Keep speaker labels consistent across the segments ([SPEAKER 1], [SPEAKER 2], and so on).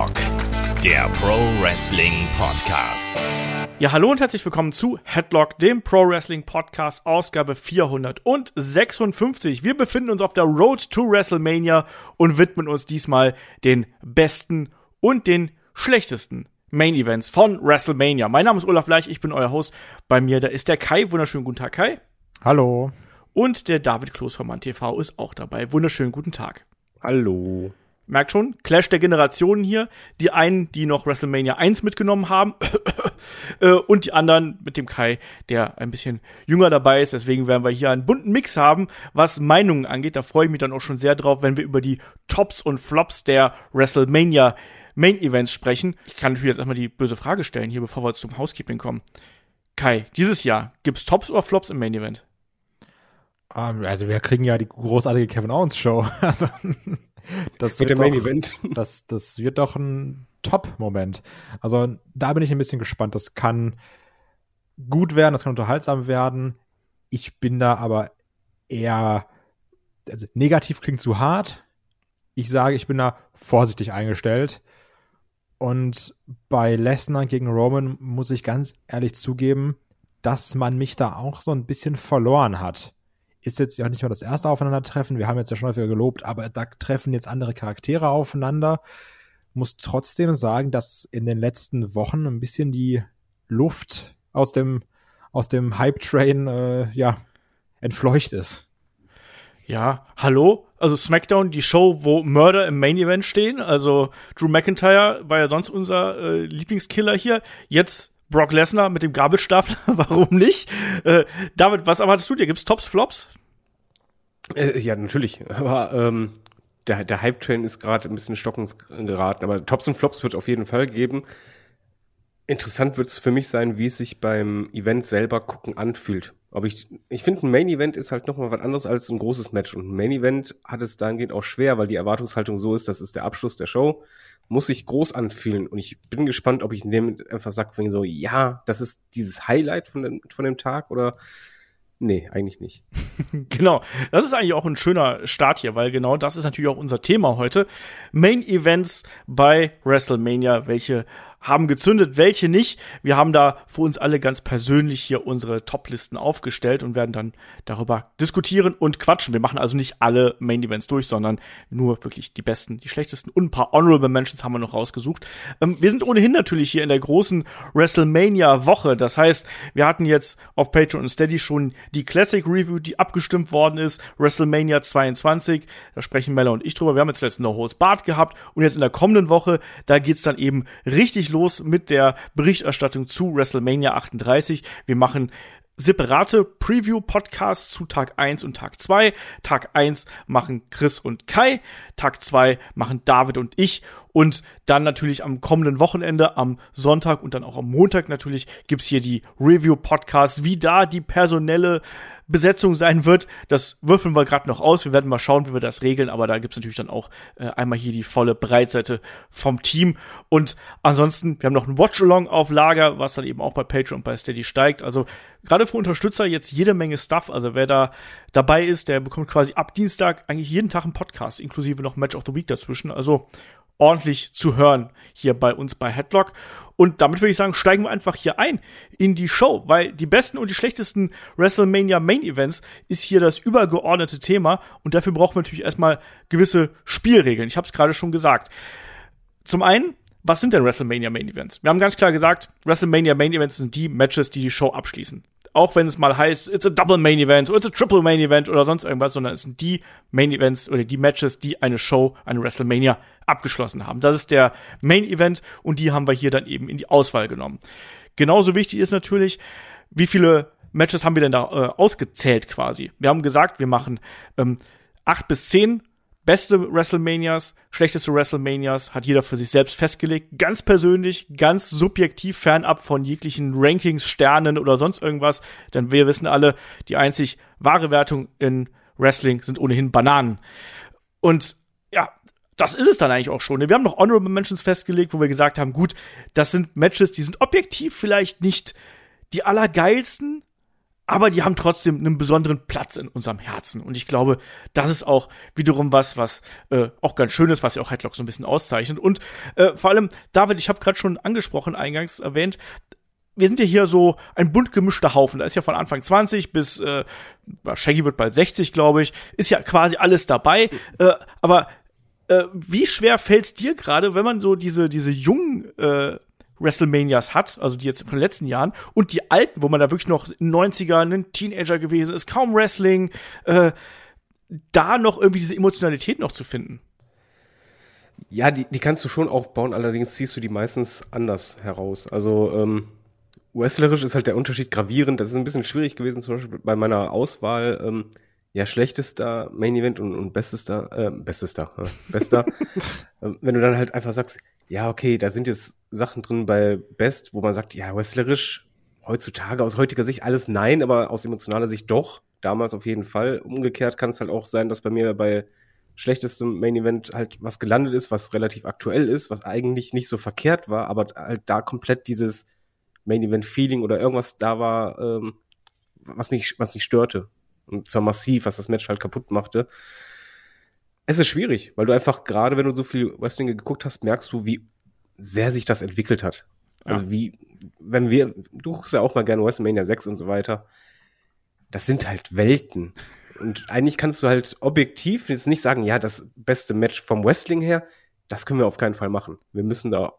[SPEAKER 1] Headlock, der Pro Wrestling Podcast.
[SPEAKER 2] Ja, hallo und herzlich willkommen zu Headlock, dem Pro Wrestling Podcast, Ausgabe 456. Wir befinden uns auf der Road to WrestleMania und widmen uns diesmal den besten und den schlechtesten Main Events von WrestleMania. Mein Name ist Olaf Leich, ich bin euer Host. Bei mir, da ist der Kai. Wunderschönen guten Tag, Kai.
[SPEAKER 3] Hallo.
[SPEAKER 2] Und der David Kloß von MannTV ist auch dabei. Wunderschönen guten Tag.
[SPEAKER 3] Hallo.
[SPEAKER 2] Merkt schon, Clash der Generationen hier. Die einen, die noch WrestleMania 1 mitgenommen haben, äh, und die anderen mit dem Kai, der ein bisschen jünger dabei ist. Deswegen werden wir hier einen bunten Mix haben, was Meinungen angeht. Da freue ich mich dann auch schon sehr drauf, wenn wir über die Tops und Flops der WrestleMania Main Events sprechen. Ich kann natürlich jetzt erstmal die böse Frage stellen, hier bevor wir zum Housekeeping kommen. Kai, dieses Jahr gibt's Tops oder Flops im Main Event?
[SPEAKER 3] Ähm, also wir kriegen ja die großartige Kevin Owens Show. Also das
[SPEAKER 4] wird,
[SPEAKER 3] wird
[SPEAKER 4] Main
[SPEAKER 3] doch,
[SPEAKER 4] Event.
[SPEAKER 3] Das, das wird doch ein Top-Moment. Also da bin ich ein bisschen gespannt. Das kann gut werden, das kann unterhaltsam werden. Ich bin da aber eher, also negativ klingt zu hart. Ich sage, ich bin da vorsichtig eingestellt. Und bei Lesnar gegen Roman muss ich ganz ehrlich zugeben, dass man mich da auch so ein bisschen verloren hat ist jetzt ja nicht mal das erste Aufeinandertreffen. Wir haben jetzt ja schon häufiger gelobt, aber da treffen jetzt andere Charaktere aufeinander. Muss trotzdem sagen, dass in den letzten Wochen ein bisschen die Luft aus dem, aus dem Hype-Train, äh, ja, entfleucht ist.
[SPEAKER 2] Ja, hallo? Also SmackDown, die Show, wo Mörder im Main Event stehen. Also Drew McIntyre war ja sonst unser äh, Lieblingskiller hier. Jetzt Brock Lesnar mit dem Gabelstapler, warum nicht? Äh, David, was erwartest du dir? Gibt's Tops, Flops?
[SPEAKER 4] Äh, ja, natürlich. Aber ähm, der, der Hype-Train ist gerade ein bisschen stockens geraten. Aber Tops und Flops wird es auf jeden Fall geben. Interessant wird es für mich sein, wie es sich beim Event selber gucken anfühlt. Ob ich, ich finde, ein Main-Event ist halt nochmal was anderes als ein großes Match. Und ein Main-Event hat es dahingehend auch schwer, weil die Erwartungshaltung so ist, das ist der Abschluss der Show muss sich groß anfühlen. Und ich bin gespannt, ob ich dem einfach sage, so, ja, das ist dieses Highlight von dem, von dem Tag oder Nee, eigentlich nicht.
[SPEAKER 2] genau. Das ist eigentlich auch ein schöner Start hier, weil genau das ist natürlich auch unser Thema heute. Main Events bei WrestleMania. Welche haben gezündet, welche nicht. Wir haben da für uns alle ganz persönlich hier unsere Top-Listen aufgestellt und werden dann darüber diskutieren und quatschen. Wir machen also nicht alle Main Events durch, sondern nur wirklich die besten, die schlechtesten und ein paar Honorable Mentions haben wir noch rausgesucht. Ähm, wir sind ohnehin natürlich hier in der großen WrestleMania-Woche. Das heißt, wir hatten jetzt auf Patreon und Steady schon die Classic Review, die abgestimmt worden ist. WrestleMania 22. Da sprechen Mella und ich drüber. Wir haben jetzt letztens noch Host Bart gehabt und jetzt in der kommenden Woche, da geht's dann eben richtig los mit der Berichterstattung zu WrestleMania 38. Wir machen separate Preview-Podcasts zu Tag 1 und Tag 2. Tag 1 machen Chris und Kai, Tag 2 machen David und ich und dann natürlich am kommenden Wochenende, am Sonntag und dann auch am Montag natürlich gibt's hier die Review-Podcasts, wie da die personelle Besetzung sein wird. Das würfeln wir gerade noch aus. Wir werden mal schauen, wie wir das regeln. Aber da gibt's natürlich dann auch äh, einmal hier die volle Breitseite vom Team. Und ansonsten, wir haben noch ein Watch-Along auf Lager, was dann eben auch bei Patreon und bei Steady steigt. Also gerade für Unterstützer jetzt jede Menge Stuff. Also wer da dabei ist, der bekommt quasi ab Dienstag eigentlich jeden Tag einen Podcast, inklusive noch Match of the Week dazwischen. Also ordentlich zu hören hier bei uns bei Headlock. Und damit würde ich sagen, steigen wir einfach hier ein in die Show, weil die besten und die schlechtesten WrestleMania Main Events ist hier das übergeordnete Thema und dafür brauchen wir natürlich erstmal gewisse Spielregeln. Ich habe es gerade schon gesagt. Zum einen, was sind denn WrestleMania Main Events? Wir haben ganz klar gesagt, WrestleMania Main Events sind die Matches, die die Show abschließen auch wenn es mal heißt, it's a Double Main Event oder it's a Triple Main Event oder sonst irgendwas, sondern es sind die Main Events oder die Matches, die eine Show, eine WrestleMania abgeschlossen haben. Das ist der Main Event und die haben wir hier dann eben in die Auswahl genommen. Genauso wichtig ist natürlich, wie viele Matches haben wir denn da äh, ausgezählt quasi? Wir haben gesagt, wir machen ähm, acht bis zehn Beste WrestleManias, schlechteste WrestleManias hat jeder für sich selbst festgelegt. Ganz persönlich, ganz subjektiv, fernab von jeglichen Rankings, Sternen oder sonst irgendwas. Denn wir wissen alle, die einzig wahre Wertung in Wrestling sind ohnehin Bananen. Und ja, das ist es dann eigentlich auch schon. Wir haben noch Honorable Mentions festgelegt, wo wir gesagt haben, gut, das sind Matches, die sind objektiv vielleicht nicht die allergeilsten, aber die haben trotzdem einen besonderen Platz in unserem Herzen. Und ich glaube, das ist auch wiederum was, was äh, auch ganz schön ist, was ja auch Headlock so ein bisschen auszeichnet. Und äh, vor allem, David, ich habe gerade schon angesprochen, eingangs erwähnt, wir sind ja hier so ein bunt gemischter Haufen. Da ist ja von Anfang 20 bis äh, Shaggy wird bald 60, glaube ich. Ist ja quasi alles dabei. Äh, aber äh, wie schwer fällt es dir gerade, wenn man so diese, diese jungen äh, WrestleManias hat, also die jetzt von den letzten Jahren, und die alten, wo man da wirklich noch in den 90ern ein Teenager gewesen ist, kaum Wrestling, äh, da noch irgendwie diese Emotionalität noch zu finden?
[SPEAKER 4] Ja, die, die kannst du schon aufbauen, allerdings ziehst du die meistens anders heraus. Also, ähm, wrestlerisch ist halt der Unterschied gravierend. Das ist ein bisschen schwierig gewesen, zum Beispiel bei meiner Auswahl. Ähm, ja, schlechtester Main Event und, und bestester, äh, bestester, äh, bester. ähm, wenn du dann halt einfach sagst, ja, okay, da sind jetzt Sachen drin bei Best, wo man sagt, ja, wrestlerisch heutzutage aus heutiger Sicht alles nein, aber aus emotionaler Sicht doch. Damals auf jeden Fall. Umgekehrt kann es halt auch sein, dass bei mir bei schlechtestem Main Event halt was gelandet ist, was relativ aktuell ist, was eigentlich nicht so verkehrt war, aber halt da komplett dieses Main Event Feeling oder irgendwas da war, ähm, was mich, was mich störte. Und zwar massiv, was das Match halt kaputt machte. Es ist schwierig, weil du einfach gerade, wenn du so viel Wrestling geguckt hast, merkst du, wie sehr sich das entwickelt hat. Also ja. wie, wenn wir, du guckst ja auch mal gerne WrestleMania 6 und so weiter. Das sind halt Welten. Und eigentlich kannst du halt objektiv jetzt nicht sagen, ja, das beste Match vom Wrestling her, das können wir auf keinen Fall machen. Wir müssen da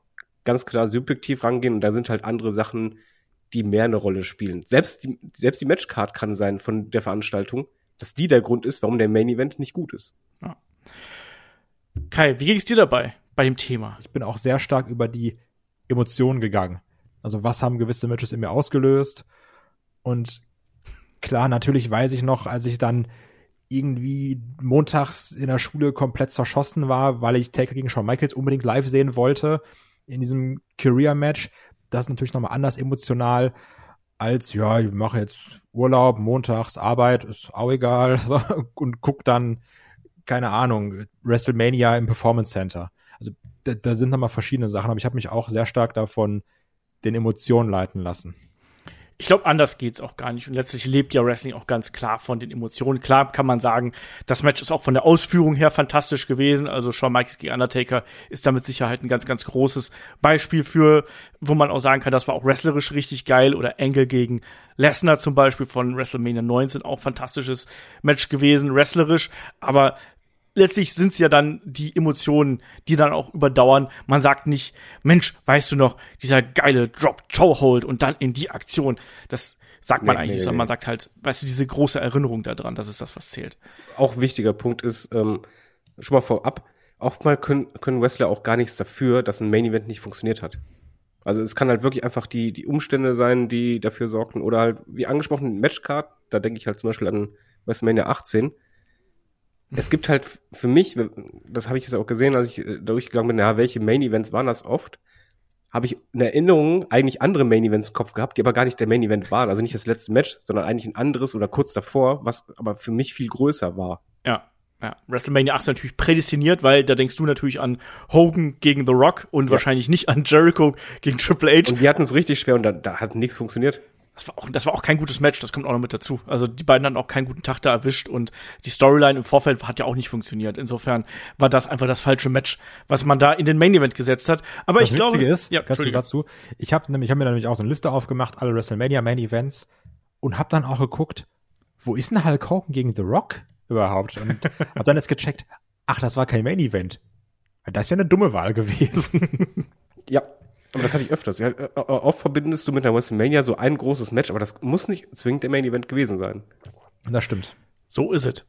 [SPEAKER 4] ganz klar subjektiv rangehen und da sind halt andere Sachen, die mehr eine Rolle spielen. Selbst die, selbst die Matchcard kann sein von der Veranstaltung, dass die der Grund ist, warum der Main Event nicht gut ist. Ja.
[SPEAKER 2] Kai, wie ging es dir dabei bei dem Thema?
[SPEAKER 3] Ich bin auch sehr stark über die Emotionen gegangen. Also was haben gewisse Matches in mir ausgelöst? Und klar, natürlich weiß ich noch, als ich dann irgendwie montags in der Schule komplett zerschossen war, weil ich Taker gegen Shawn Michaels unbedingt live sehen wollte in diesem Career-Match. Das ist natürlich nochmal anders emotional als, ja, ich mache jetzt Urlaub, montags Arbeit, ist auch egal, und guck dann, keine Ahnung, WrestleMania im Performance Center. Also da, da sind nochmal verschiedene Sachen, aber ich habe mich auch sehr stark davon den Emotionen leiten lassen
[SPEAKER 2] ich glaube, anders geht's auch gar nicht. Und letztlich lebt ja Wrestling auch ganz klar von den Emotionen. Klar kann man sagen, das Match ist auch von der Ausführung her fantastisch gewesen. Also Shawn Michaels gegen Undertaker ist da mit Sicherheit ein ganz, ganz großes Beispiel für, wo man auch sagen kann, das war auch wrestlerisch richtig geil. Oder Angle gegen Lesnar zum Beispiel von WrestleMania 19 auch fantastisches Match gewesen, wrestlerisch. Aber letztlich sind es ja dann die Emotionen, die dann auch überdauern. Man sagt nicht, Mensch, weißt du noch, dieser geile Drop Chokehold und dann in die Aktion. Das sagt man nee, eigentlich, nee, sondern nee. man sagt halt, weißt du, diese große Erinnerung daran, das ist das, was zählt.
[SPEAKER 4] Auch wichtiger Punkt ist, ähm, schon mal vorab, oftmals können, können Wrestler auch gar nichts dafür, dass ein Main Event nicht funktioniert hat. Also es kann halt wirklich einfach die, die Umstände sein, die dafür sorgten. Oder halt, wie angesprochen, Matchcard, da denke ich halt zum Beispiel an WrestleMania 18 es gibt halt für mich, das habe ich jetzt auch gesehen, als ich äh, durchgegangen bin, ja, welche Main Events waren das oft? Habe ich in Erinnerung eigentlich andere Main Events im Kopf gehabt, die aber gar nicht der Main Event waren. Also nicht das letzte Match, sondern eigentlich ein anderes oder kurz davor, was aber für mich viel größer war.
[SPEAKER 2] Ja. Ja, WrestleMania 8 ist natürlich prädestiniert, weil da denkst du natürlich an Hogan gegen The Rock und ja. wahrscheinlich nicht an Jericho gegen Triple H.
[SPEAKER 4] Und die hatten es richtig schwer und da, da hat nichts funktioniert
[SPEAKER 2] das war, auch, das war auch kein gutes Match, das kommt auch noch mit dazu. Also die beiden hatten auch keinen guten Tag da erwischt und die Storyline im Vorfeld hat ja auch nicht funktioniert. Insofern war das einfach das falsche Match, was man da in den Main Event gesetzt hat. Aber
[SPEAKER 3] das
[SPEAKER 2] ich glaube,
[SPEAKER 3] ist, ja, ganz kurz dazu, ich habe nämlich, hab mir nämlich auch so eine Liste aufgemacht, alle WrestleMania Main Events und habe dann auch geguckt, wo ist denn Hulk Hogan gegen The Rock überhaupt? Und habe dann jetzt gecheckt, ach, das war kein Main Event. Das ist ja eine dumme Wahl gewesen.
[SPEAKER 4] ja, aber das hatte ich öfters. Ja, äh, äh, oft verbindest du mit der WrestleMania so ein großes Match, aber das muss nicht zwingend der Main Event gewesen sein.
[SPEAKER 3] Das stimmt.
[SPEAKER 2] So ist es.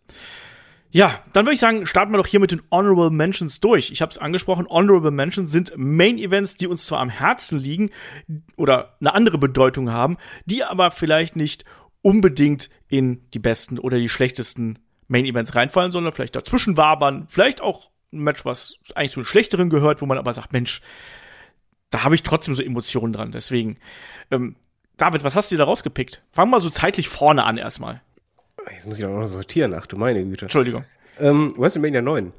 [SPEAKER 2] Ja, dann würde ich sagen, starten wir doch hier mit den Honorable Mentions durch. Ich habe es angesprochen, Honorable Mentions sind Main Events, die uns zwar am Herzen liegen oder eine andere Bedeutung haben, die aber vielleicht nicht unbedingt in die besten oder die schlechtesten Main Events reinfallen, sondern vielleicht dazwischen wabern, vielleicht auch ein Match, was eigentlich zu den schlechteren gehört, wo man aber sagt, Mensch, da habe ich trotzdem so Emotionen dran. Deswegen, ähm, David, was hast du dir da rausgepickt? Fang mal so zeitlich vorne an erstmal.
[SPEAKER 4] Jetzt muss ich doch noch sortieren, ach du meine Güte.
[SPEAKER 2] Entschuldigung.
[SPEAKER 4] Ähm, WrestleMania 9.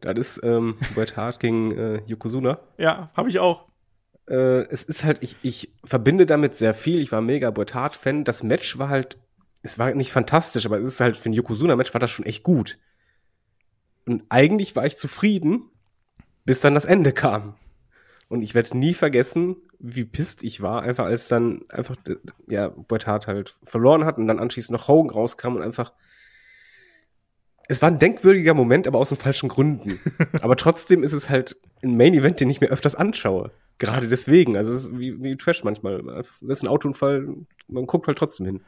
[SPEAKER 4] Das ist ähm, Bret Hart gegen äh, Yokozuna.
[SPEAKER 2] Ja, habe ich auch.
[SPEAKER 4] Äh, es ist halt, ich, ich verbinde damit sehr viel. Ich war mega Bret Hart-Fan. Das Match war halt es war nicht fantastisch, aber es ist halt für ein Yokozuna-Match war das schon echt gut. Und eigentlich war ich zufrieden, bis dann das Ende kam. Und ich werde nie vergessen, wie pisst ich war, einfach als dann einfach, ja, Bret Hart halt verloren hat und dann anschließend noch Hogan rauskam und einfach, es war ein denkwürdiger Moment, aber aus den falschen Gründen. aber trotzdem ist es halt ein Main Event, den ich mir öfters anschaue. Gerade deswegen. Also es ist wie, wie Trash manchmal. Das ist ein Autounfall, man guckt halt trotzdem hin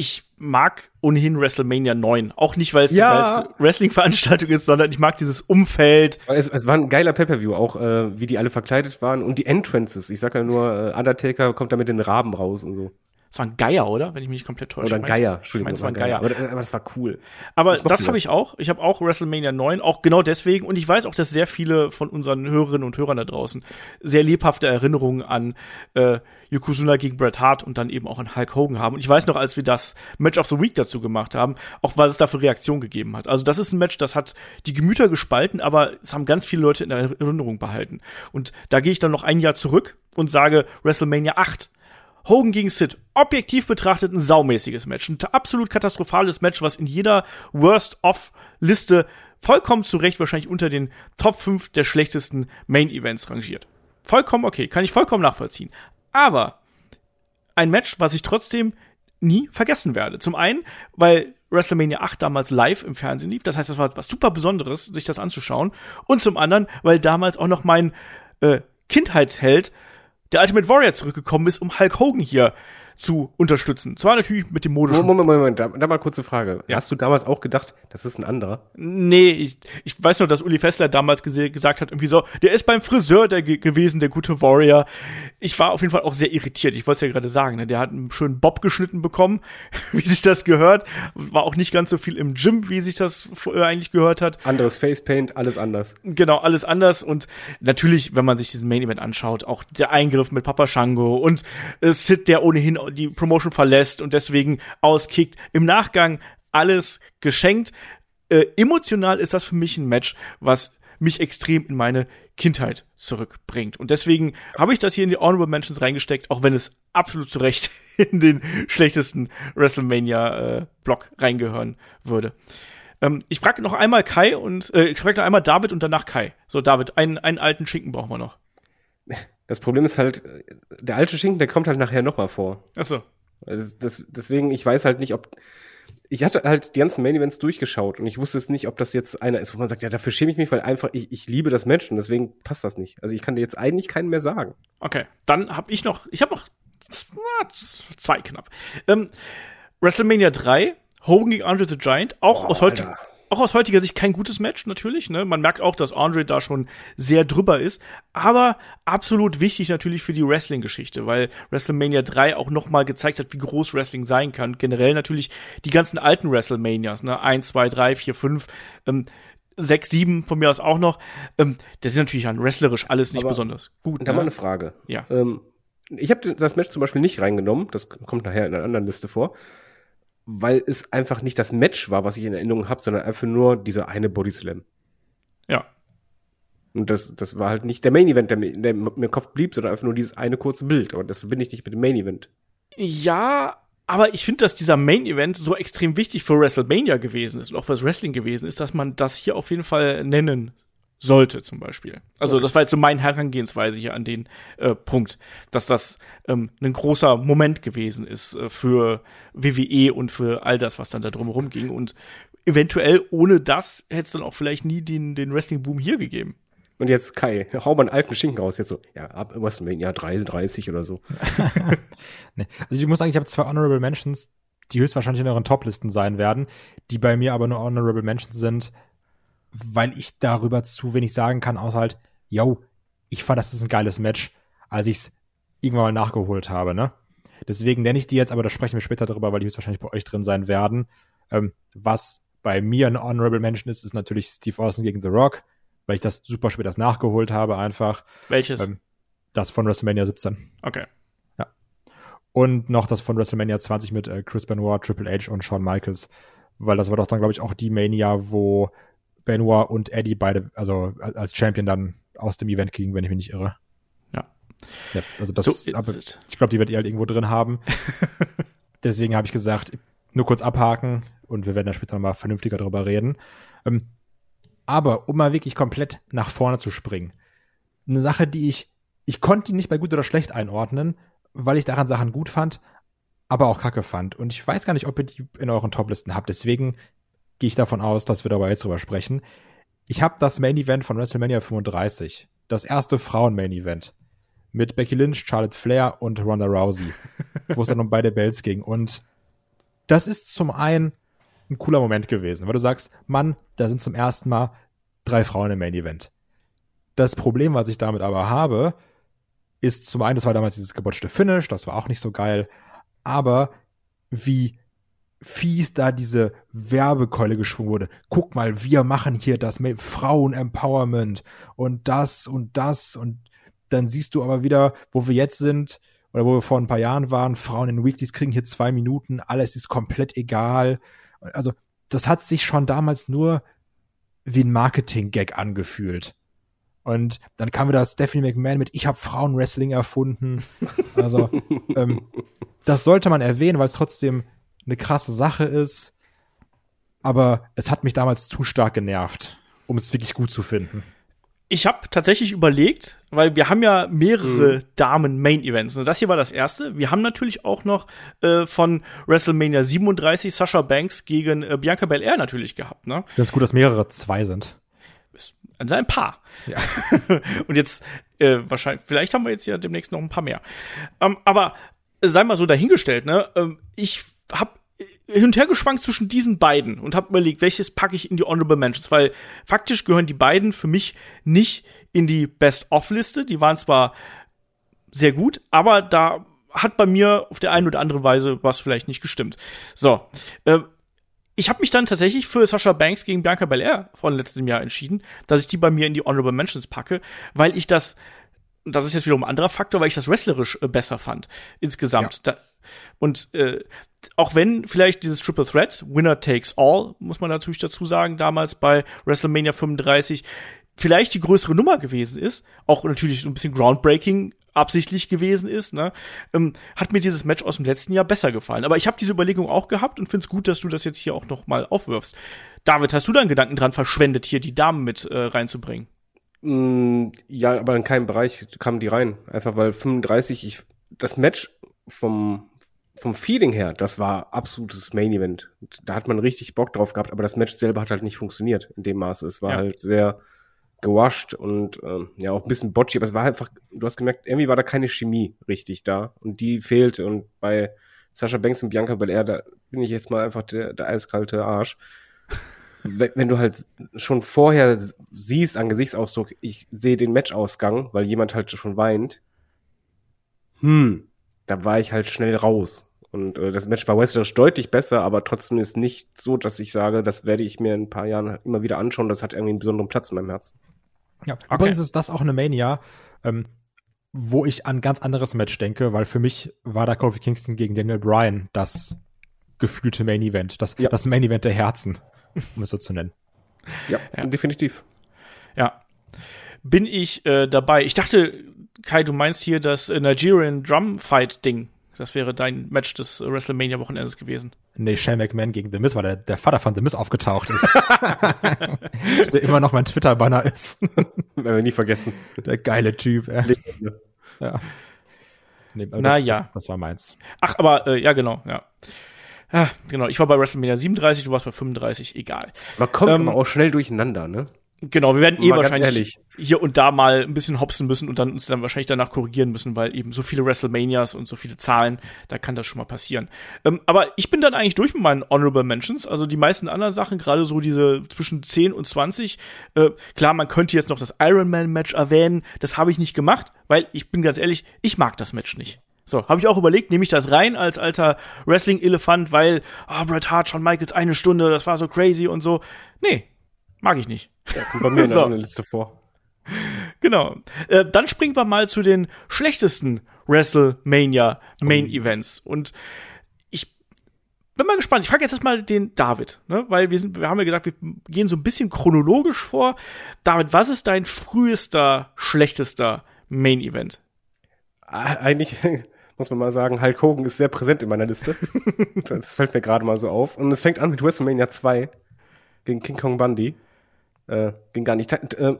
[SPEAKER 2] ich mag ohnehin WrestleMania 9. Auch nicht, weil es
[SPEAKER 4] Ja.
[SPEAKER 2] die geilste Wrestling-Veranstaltung ist, sondern ich mag dieses Umfeld.
[SPEAKER 4] Es, es war ein geiler Pay-Per-View, auch äh, wie die alle verkleidet waren und die Entrances. Ich sag ja nur, äh, Undertaker kommt da mit den Raben raus und so.
[SPEAKER 2] Es war ein Geier, oder? Wenn ich mich nicht komplett täusche.
[SPEAKER 4] Oder ein
[SPEAKER 2] Ich
[SPEAKER 4] Geier,
[SPEAKER 2] Ich
[SPEAKER 4] Entschuldigung.
[SPEAKER 2] meine, es war ein Geier.
[SPEAKER 4] Aber, aber das war cool.
[SPEAKER 2] Aber
[SPEAKER 4] Ich
[SPEAKER 2] das habe ich auch. Ich habe auch WrestleMania 9, auch genau deswegen. Und ich weiß auch, dass sehr viele von unseren Hörerinnen und Hörern da draußen sehr lebhafte Erinnerungen an äh, Yokozuna gegen Bret Hart und dann eben auch an Hulk Hogan haben. Und ich weiß noch, als wir das Match of the Week dazu gemacht haben, auch was es da für Reaktionen gegeben hat. Also das ist ein Match, das hat die Gemüter gespalten, aber es haben ganz viele Leute in Erinnerung behalten. Und da gehe ich dann noch ein Jahr zurück und sage WrestleMania 8. Hogan gegen Sid, objektiv betrachtet ein saumäßiges Match. Ein absolut katastrophales Match, was in jeder Worst-of-Liste vollkommen zu Recht wahrscheinlich unter den Top 5 der schlechtesten Main-Events rangiert. Vollkommen okay, kann ich vollkommen nachvollziehen. Aber ein Match, was ich trotzdem nie vergessen werde. Zum einen, weil WrestleMania 8 damals live im Fernsehen lief. Das heißt, das war was super Besonderes, sich das anzuschauen. Und zum anderen, weil damals auch noch mein äh, Kindheitsheld, der Ultimate Warrior, zurückgekommen ist, um Hulk Hogan hier zu unterstützen. Zwar natürlich mit dem modischen
[SPEAKER 4] Moment, Moment, Moment, da, da mal kurze Frage.
[SPEAKER 2] Ja.
[SPEAKER 4] Hast du damals auch gedacht, das ist ein anderer?
[SPEAKER 2] Nee, ich, ich weiß nur, dass Uli Fessler damals gesagt hat, irgendwie so, der ist beim Friseur der ge gewesen, der gute Warrior. Ich war auf jeden Fall auch sehr irritiert. Ich wollte es ja gerade sagen, ne? der hat einen schönen Bob geschnitten bekommen, wie sich das gehört. War auch nicht ganz so viel im Gym, wie sich das äh, eigentlich gehört hat.
[SPEAKER 4] Anderes Facepaint, alles anders.
[SPEAKER 2] Genau, alles anders. Und natürlich, wenn man sich diesen Main Event anschaut, auch der Eingriff mit Papa Shango und äh, Sid, der ohnehin die Promotion verlässt und deswegen auskickt. Im Nachgang alles geschenkt. Äh, emotional ist das für mich ein Match, was mich extrem in meine Kindheit zurückbringt. Und deswegen habe ich das hier in die Honorable Mentions reingesteckt, auch wenn es absolut zu Recht in den schlechtesten WrestleMania-Block reingehören würde. Ähm, ich frage noch einmal Kai und äh, ich frage noch einmal David und danach Kai. So, David, einen, einen alten Schinken brauchen wir noch.
[SPEAKER 4] Das Problem ist halt, der alte Schinken, der kommt halt nachher nochmal vor.
[SPEAKER 2] Achso.
[SPEAKER 4] Also das, deswegen, ich weiß halt nicht, ob. Ich hatte halt die ganzen Main Events durchgeschaut und ich wusste es nicht, ob das jetzt einer ist, wo man sagt, ja, dafür schäme ich mich, weil einfach ich, ich liebe das und deswegen passt das nicht. Also ich kann dir jetzt eigentlich keinen mehr sagen.
[SPEAKER 2] Okay, dann habe ich noch, ich habe noch zwei knapp. Ähm, WrestleMania 3, Hogan gegen Andre the Giant, auch aus heute,
[SPEAKER 4] Alter.
[SPEAKER 2] Auch aus heutiger Sicht kein gutes Match natürlich. Ne? Man merkt auch, dass Andre da schon sehr drüber ist, aber absolut wichtig natürlich für die Wrestling-Geschichte, weil WrestleMania 3 auch noch mal gezeigt hat, wie groß Wrestling sein kann. Generell natürlich die ganzen alten WrestleManias, ne? 1, 2, 3, 4, 5, ähm, 6, 7 von mir aus auch noch. Ähm, das ist natürlich an wrestlerisch alles nicht
[SPEAKER 4] Aber-
[SPEAKER 2] besonders gut.
[SPEAKER 4] Da mal
[SPEAKER 2] Ne?
[SPEAKER 4] eine Frage.
[SPEAKER 2] Ja.
[SPEAKER 4] Ähm, ich habe das Match zum Beispiel nicht reingenommen, das kommt nachher in einer anderen Liste vor, weil es einfach nicht das Match war, was ich in Erinnerung habe, sondern einfach nur dieser eine Bodyslam.
[SPEAKER 2] Ja.
[SPEAKER 4] Und das, das war halt nicht der Main Event, der, mir- der mir im Kopf blieb, sondern einfach nur dieses eine kurze Bild. Aber das verbinde ich nicht mit dem Main Event.
[SPEAKER 2] Ja, aber ich finde, dass dieser Main Event so extrem wichtig für WrestleMania gewesen ist und auch für das Wrestling gewesen ist, dass man das hier auf jeden Fall nennen sollte, zum Beispiel. Also, das war jetzt so meine Herangehensweise hier an den äh, Punkt, dass das ähm, ein großer Moment gewesen ist äh, für WWE und für all das, was dann da drumherum ging. Und eventuell ohne das hätte es dann auch vielleicht nie den, den Wrestling-Boom hier gegeben.
[SPEAKER 4] Und jetzt Kai, hau mal einen alten Schinken raus, jetzt so, ja, ab WrestleMania 33 oder so.
[SPEAKER 3] Nee. Also ich muss sagen, ich habe zwei Honorable Mentions, die höchstwahrscheinlich in euren Top-Listen sein werden, die bei mir aber nur Honorable Mentions sind, weil ich darüber zu wenig sagen kann, außer halt, yo, ich fand, das ist ein geiles Match, als ich es irgendwann mal nachgeholt habe, ne? Deswegen nenne ich die jetzt, aber da sprechen wir später darüber, weil die höchstwahrscheinlich bei euch drin sein werden. Ähm, was bei mir ein Honorable Mention ist, ist natürlich Steve Austin gegen The Rock, weil ich das super spät erst nachgeholt habe, einfach.
[SPEAKER 2] Welches?
[SPEAKER 3] Ähm, das von WrestleMania 17.
[SPEAKER 2] okay.
[SPEAKER 3] Und noch das von WrestleMania 20 mit äh, Chris Benoit, Triple H und Shawn Michaels. Weil das war doch dann, glaube ich, auch die Mania, wo Benoit und Eddie beide, also als Champion dann aus dem Event gingen, wenn ich mich nicht irre.
[SPEAKER 2] Ja.
[SPEAKER 3] Ja, also das,
[SPEAKER 2] So
[SPEAKER 3] aber ich glaube, die wird ihr halt irgendwo drin haben. Deswegen habe ich gesagt, nur kurz abhaken und wir werden da später nochmal vernünftiger drüber reden. Ähm, aber um mal wirklich komplett nach vorne zu springen, eine Sache, die ich, ich konnte die nicht bei gut oder schlecht einordnen, weil ich daran Sachen gut fand, aber auch kacke fand. Und ich weiß gar nicht, ob ihr die in euren Toplisten habt. Deswegen gehe ich davon aus, dass wir dabei jetzt drüber sprechen. Ich habe das Main Event von WrestleMania 35, das erste Frauen-Main Event mit Becky Lynch, Charlotte Flair und Ronda Rousey, wo es dann um beide Bells ging. Und das ist zum einen ein cooler Moment gewesen, weil du sagst, Mann, da sind zum ersten Mal drei Frauen im Main Event. Das Problem, was ich damit aber habe, ist zum einen, das war damals dieses gebotschte Finish, das war auch nicht so geil, aber wie fies da diese Werbekeule geschwungen wurde. Guck mal, wir machen hier das Frauen-Empowerment und das und das und dann siehst du aber wieder, wo wir jetzt sind oder wo wir vor ein paar Jahren waren, Frauen in Weeklies kriegen hier zwei Minuten, alles ist komplett egal. Also das hat sich schon damals nur wie ein Marketing-Gag angefühlt. Und dann kam wieder Stephanie McMahon mit Ich habe Frauenwrestling erfunden. Also ähm, das sollte man erwähnen, weil es trotzdem eine krasse Sache ist. Aber es hat mich damals zu stark genervt, um es wirklich gut zu finden.
[SPEAKER 2] Ich habe tatsächlich überlegt, weil wir haben ja mehrere mhm. Damen-Main-Events. Und das hier war das erste. Wir haben natürlich auch noch äh, von WrestleMania 37 Sasha Banks gegen äh, Bianca Belair natürlich gehabt. Ne?
[SPEAKER 3] Das ist gut, dass mehrere zwei sind.
[SPEAKER 2] Also ein paar. Ja. und jetzt äh, wahrscheinlich, vielleicht haben wir jetzt ja demnächst noch ein paar mehr. Ähm, aber sei mal so dahingestellt, ne? Ähm, ich habe hin und her geschwankt zwischen diesen beiden und habe überlegt, welches packe ich in die Honorable Mentions, weil faktisch gehören die beiden für mich nicht in die Best-of-Liste. Die waren zwar sehr gut, aber da hat bei mir auf der einen oder andere Weise was vielleicht nicht gestimmt. So, äh, ich habe mich dann tatsächlich für Sasha Banks gegen Bianca Belair von letztem Jahr entschieden, dass ich die bei mir in die Honorable Mentions packe, weil ich das, das ist jetzt wiederum ein anderer Faktor, weil ich das wrestlerisch äh, besser fand insgesamt. Ja. Da, und äh, auch wenn vielleicht dieses Triple Threat, Winner Takes All, muss man natürlich dazu sagen, damals bei WrestleMania 35, vielleicht die größere Nummer gewesen ist, auch natürlich so ein bisschen groundbreaking absichtlich gewesen ist, ne, ähm, hat mir dieses Match aus dem letzten Jahr besser gefallen. Aber ich habe diese Überlegung auch gehabt und finde es gut, dass du das jetzt hier auch noch mal aufwirfst. David, hast du da einen Gedanken dran verschwendet, hier die Damen mit äh, reinzubringen?
[SPEAKER 4] Mm, ja, aber in keinem Bereich kamen die rein. Einfach weil 35, ich, das Match vom, vom Feeling her, das war absolutes Main Event. Da hat man richtig Bock drauf gehabt, aber das Match selber hat halt nicht funktioniert in dem Maße. Es war ja. halt sehr gewascht und ähm, ja auch ein bisschen botchy, aber es war einfach, du hast gemerkt, irgendwie war da keine Chemie richtig da und die fehlte und bei Sascha Banks und Bianca Belair, da bin ich jetzt mal einfach der, der eiskalte Arsch. wenn, wenn du halt schon vorher siehst an Gesichtsausdruck, ich sehe den Matchausgang, weil jemand halt schon weint, hm, da war ich halt schnell raus. Und äh, das Match war wrestlerisch deutlich besser, aber trotzdem ist nicht so, dass ich sage, das werde ich mir in ein paar Jahren immer wieder anschauen. Das hat irgendwie einen besonderen Platz in meinem Herzen.
[SPEAKER 3] Ja, okay. übrigens ist das auch eine Mania, ähm, wo ich an ganz anderes Match denke, weil für mich war da Kofi Kingston gegen Daniel Bryan das gefühlte Main Event, das, ja. das Main Event der Herzen, um es so zu nennen.
[SPEAKER 4] Ja, ja. definitiv.
[SPEAKER 2] Ja. Bin ich äh, dabei. Ich dachte, Kai, du meinst hier das äh, Nigerian Drum Fight Ding. Das wäre dein Match des WrestleMania-Wochenendes gewesen.
[SPEAKER 3] Nee, Shane McMahon gegen The Miz, weil der, der Vater von The Miz aufgetaucht ist. der immer noch mein Twitter-Banner ist.
[SPEAKER 4] Werden wir nie vergessen.
[SPEAKER 3] Der geile Typ. Ja. ja.
[SPEAKER 2] Nee, Na
[SPEAKER 3] das,
[SPEAKER 2] ja.
[SPEAKER 3] Das, das, war meins.
[SPEAKER 2] Ach, aber äh, ja, genau, ja. Ja, genau. Ich war bei WrestleMania 37, du warst bei 35, egal.
[SPEAKER 4] Man kommt ähm, aber auch schnell durcheinander, ne?
[SPEAKER 2] Genau, wir werden eh wahrscheinlich hier und da mal ein bisschen hopsen müssen und dann uns dann wahrscheinlich danach korrigieren müssen, weil eben so viele WrestleManias und so viele Zahlen, da kann das schon mal passieren. Ähm, aber ich bin dann eigentlich durch mit meinen Honorable Mentions. Also die meisten anderen Sachen, gerade so diese zwischen 10 und 20. Äh, klar, man könnte jetzt noch das Iron Man Match erwähnen. Das habe ich nicht gemacht, weil ich bin ganz ehrlich, ich mag das Match nicht. So, habe ich auch überlegt, nehme ich das rein als alter Wrestling-Elefant, weil, oh, Bret Hart, Shawn Michaels eine Stunde, das war so crazy und so. Nee, mag ich nicht.
[SPEAKER 4] Ja, kommt bei mir in so. der Liste vor.
[SPEAKER 2] Genau. Äh, dann springen wir mal zu den schlechtesten WrestleMania Main oh. Events. Und ich bin mal gespannt. Ich frage jetzt erstmal den David, ne? weil wir, sind, wir haben ja gesagt, wir gehen so ein bisschen chronologisch vor. David, was ist dein frühester, schlechtester Main Event?
[SPEAKER 4] Eigentlich muss man mal sagen. Hulk Hogan ist sehr präsent in meiner Liste. das fällt mir gerade mal so auf. Und es fängt an mit WrestleMania 2 gegen King Kong Bundy. Äh, ging gar nicht. Äh,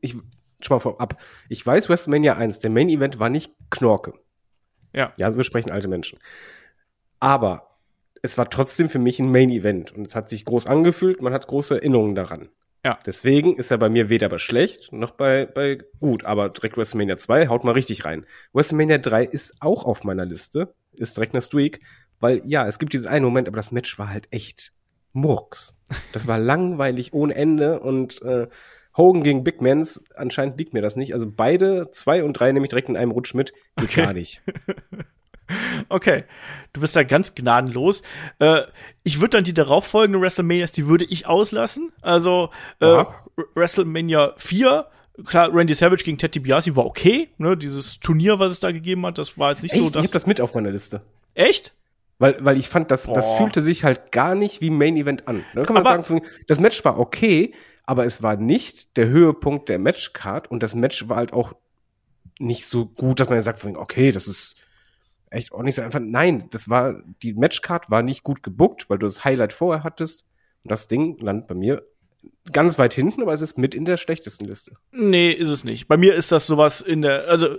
[SPEAKER 4] ich, schon mal vorab. Ich weiß, WrestleMania 1, der Main Event war nicht Knorke.
[SPEAKER 2] Ja.
[SPEAKER 4] Ja, so sprechen alte Menschen. Aber es war trotzdem für mich ein Main Event und es hat sich groß angefühlt, man hat große Erinnerungen daran.
[SPEAKER 2] Ja.
[SPEAKER 4] Deswegen ist er bei mir weder bei schlecht noch bei, bei gut, aber direkt WrestleMania 2 haut mal richtig rein. WrestleMania 3 ist auch auf meiner Liste, ist direkt eine Streak, weil ja, es gibt diesen einen Moment, aber das Match war halt echt Murks. Das war langweilig ohne Ende und äh, Hogan gegen Big Mans, anscheinend liegt mir das nicht. Also beide, zwei und drei nehme ich direkt in einem Rutsch mit. Geht
[SPEAKER 2] Okay.
[SPEAKER 4] gar nicht.
[SPEAKER 2] Okay, du bist da ganz gnadenlos. Äh, ich würde dann die darauffolgenden WrestleManias, die würde ich auslassen. Also äh. WrestleMania 4, klar, Randy Savage gegen Ted DiBiase war okay. Ne? Dieses Turnier, was es da gegeben hat, das war jetzt nicht
[SPEAKER 4] Echt?
[SPEAKER 2] so.
[SPEAKER 4] ich
[SPEAKER 2] Dass
[SPEAKER 4] habe das mit auf meiner Liste.
[SPEAKER 2] Echt?
[SPEAKER 4] Weil, weil ich fand, das, das fühlte sich halt gar nicht wie Main Event an. Da kann man
[SPEAKER 2] Aber-
[SPEAKER 4] sagen, das Match war okay, aber es war nicht der Höhepunkt der Matchcard und das Match war halt auch nicht so gut, dass man sagt, okay, das ist echt ordentlich so einfach. Nein, das war, die Matchcard war nicht gut gebuckt, weil du das Highlight vorher hattest. Und das Ding landet bei mir ganz weit hinten, aber es ist mit in der schlechtesten Liste.
[SPEAKER 2] Nee, ist es nicht. Bei mir ist das sowas in der, also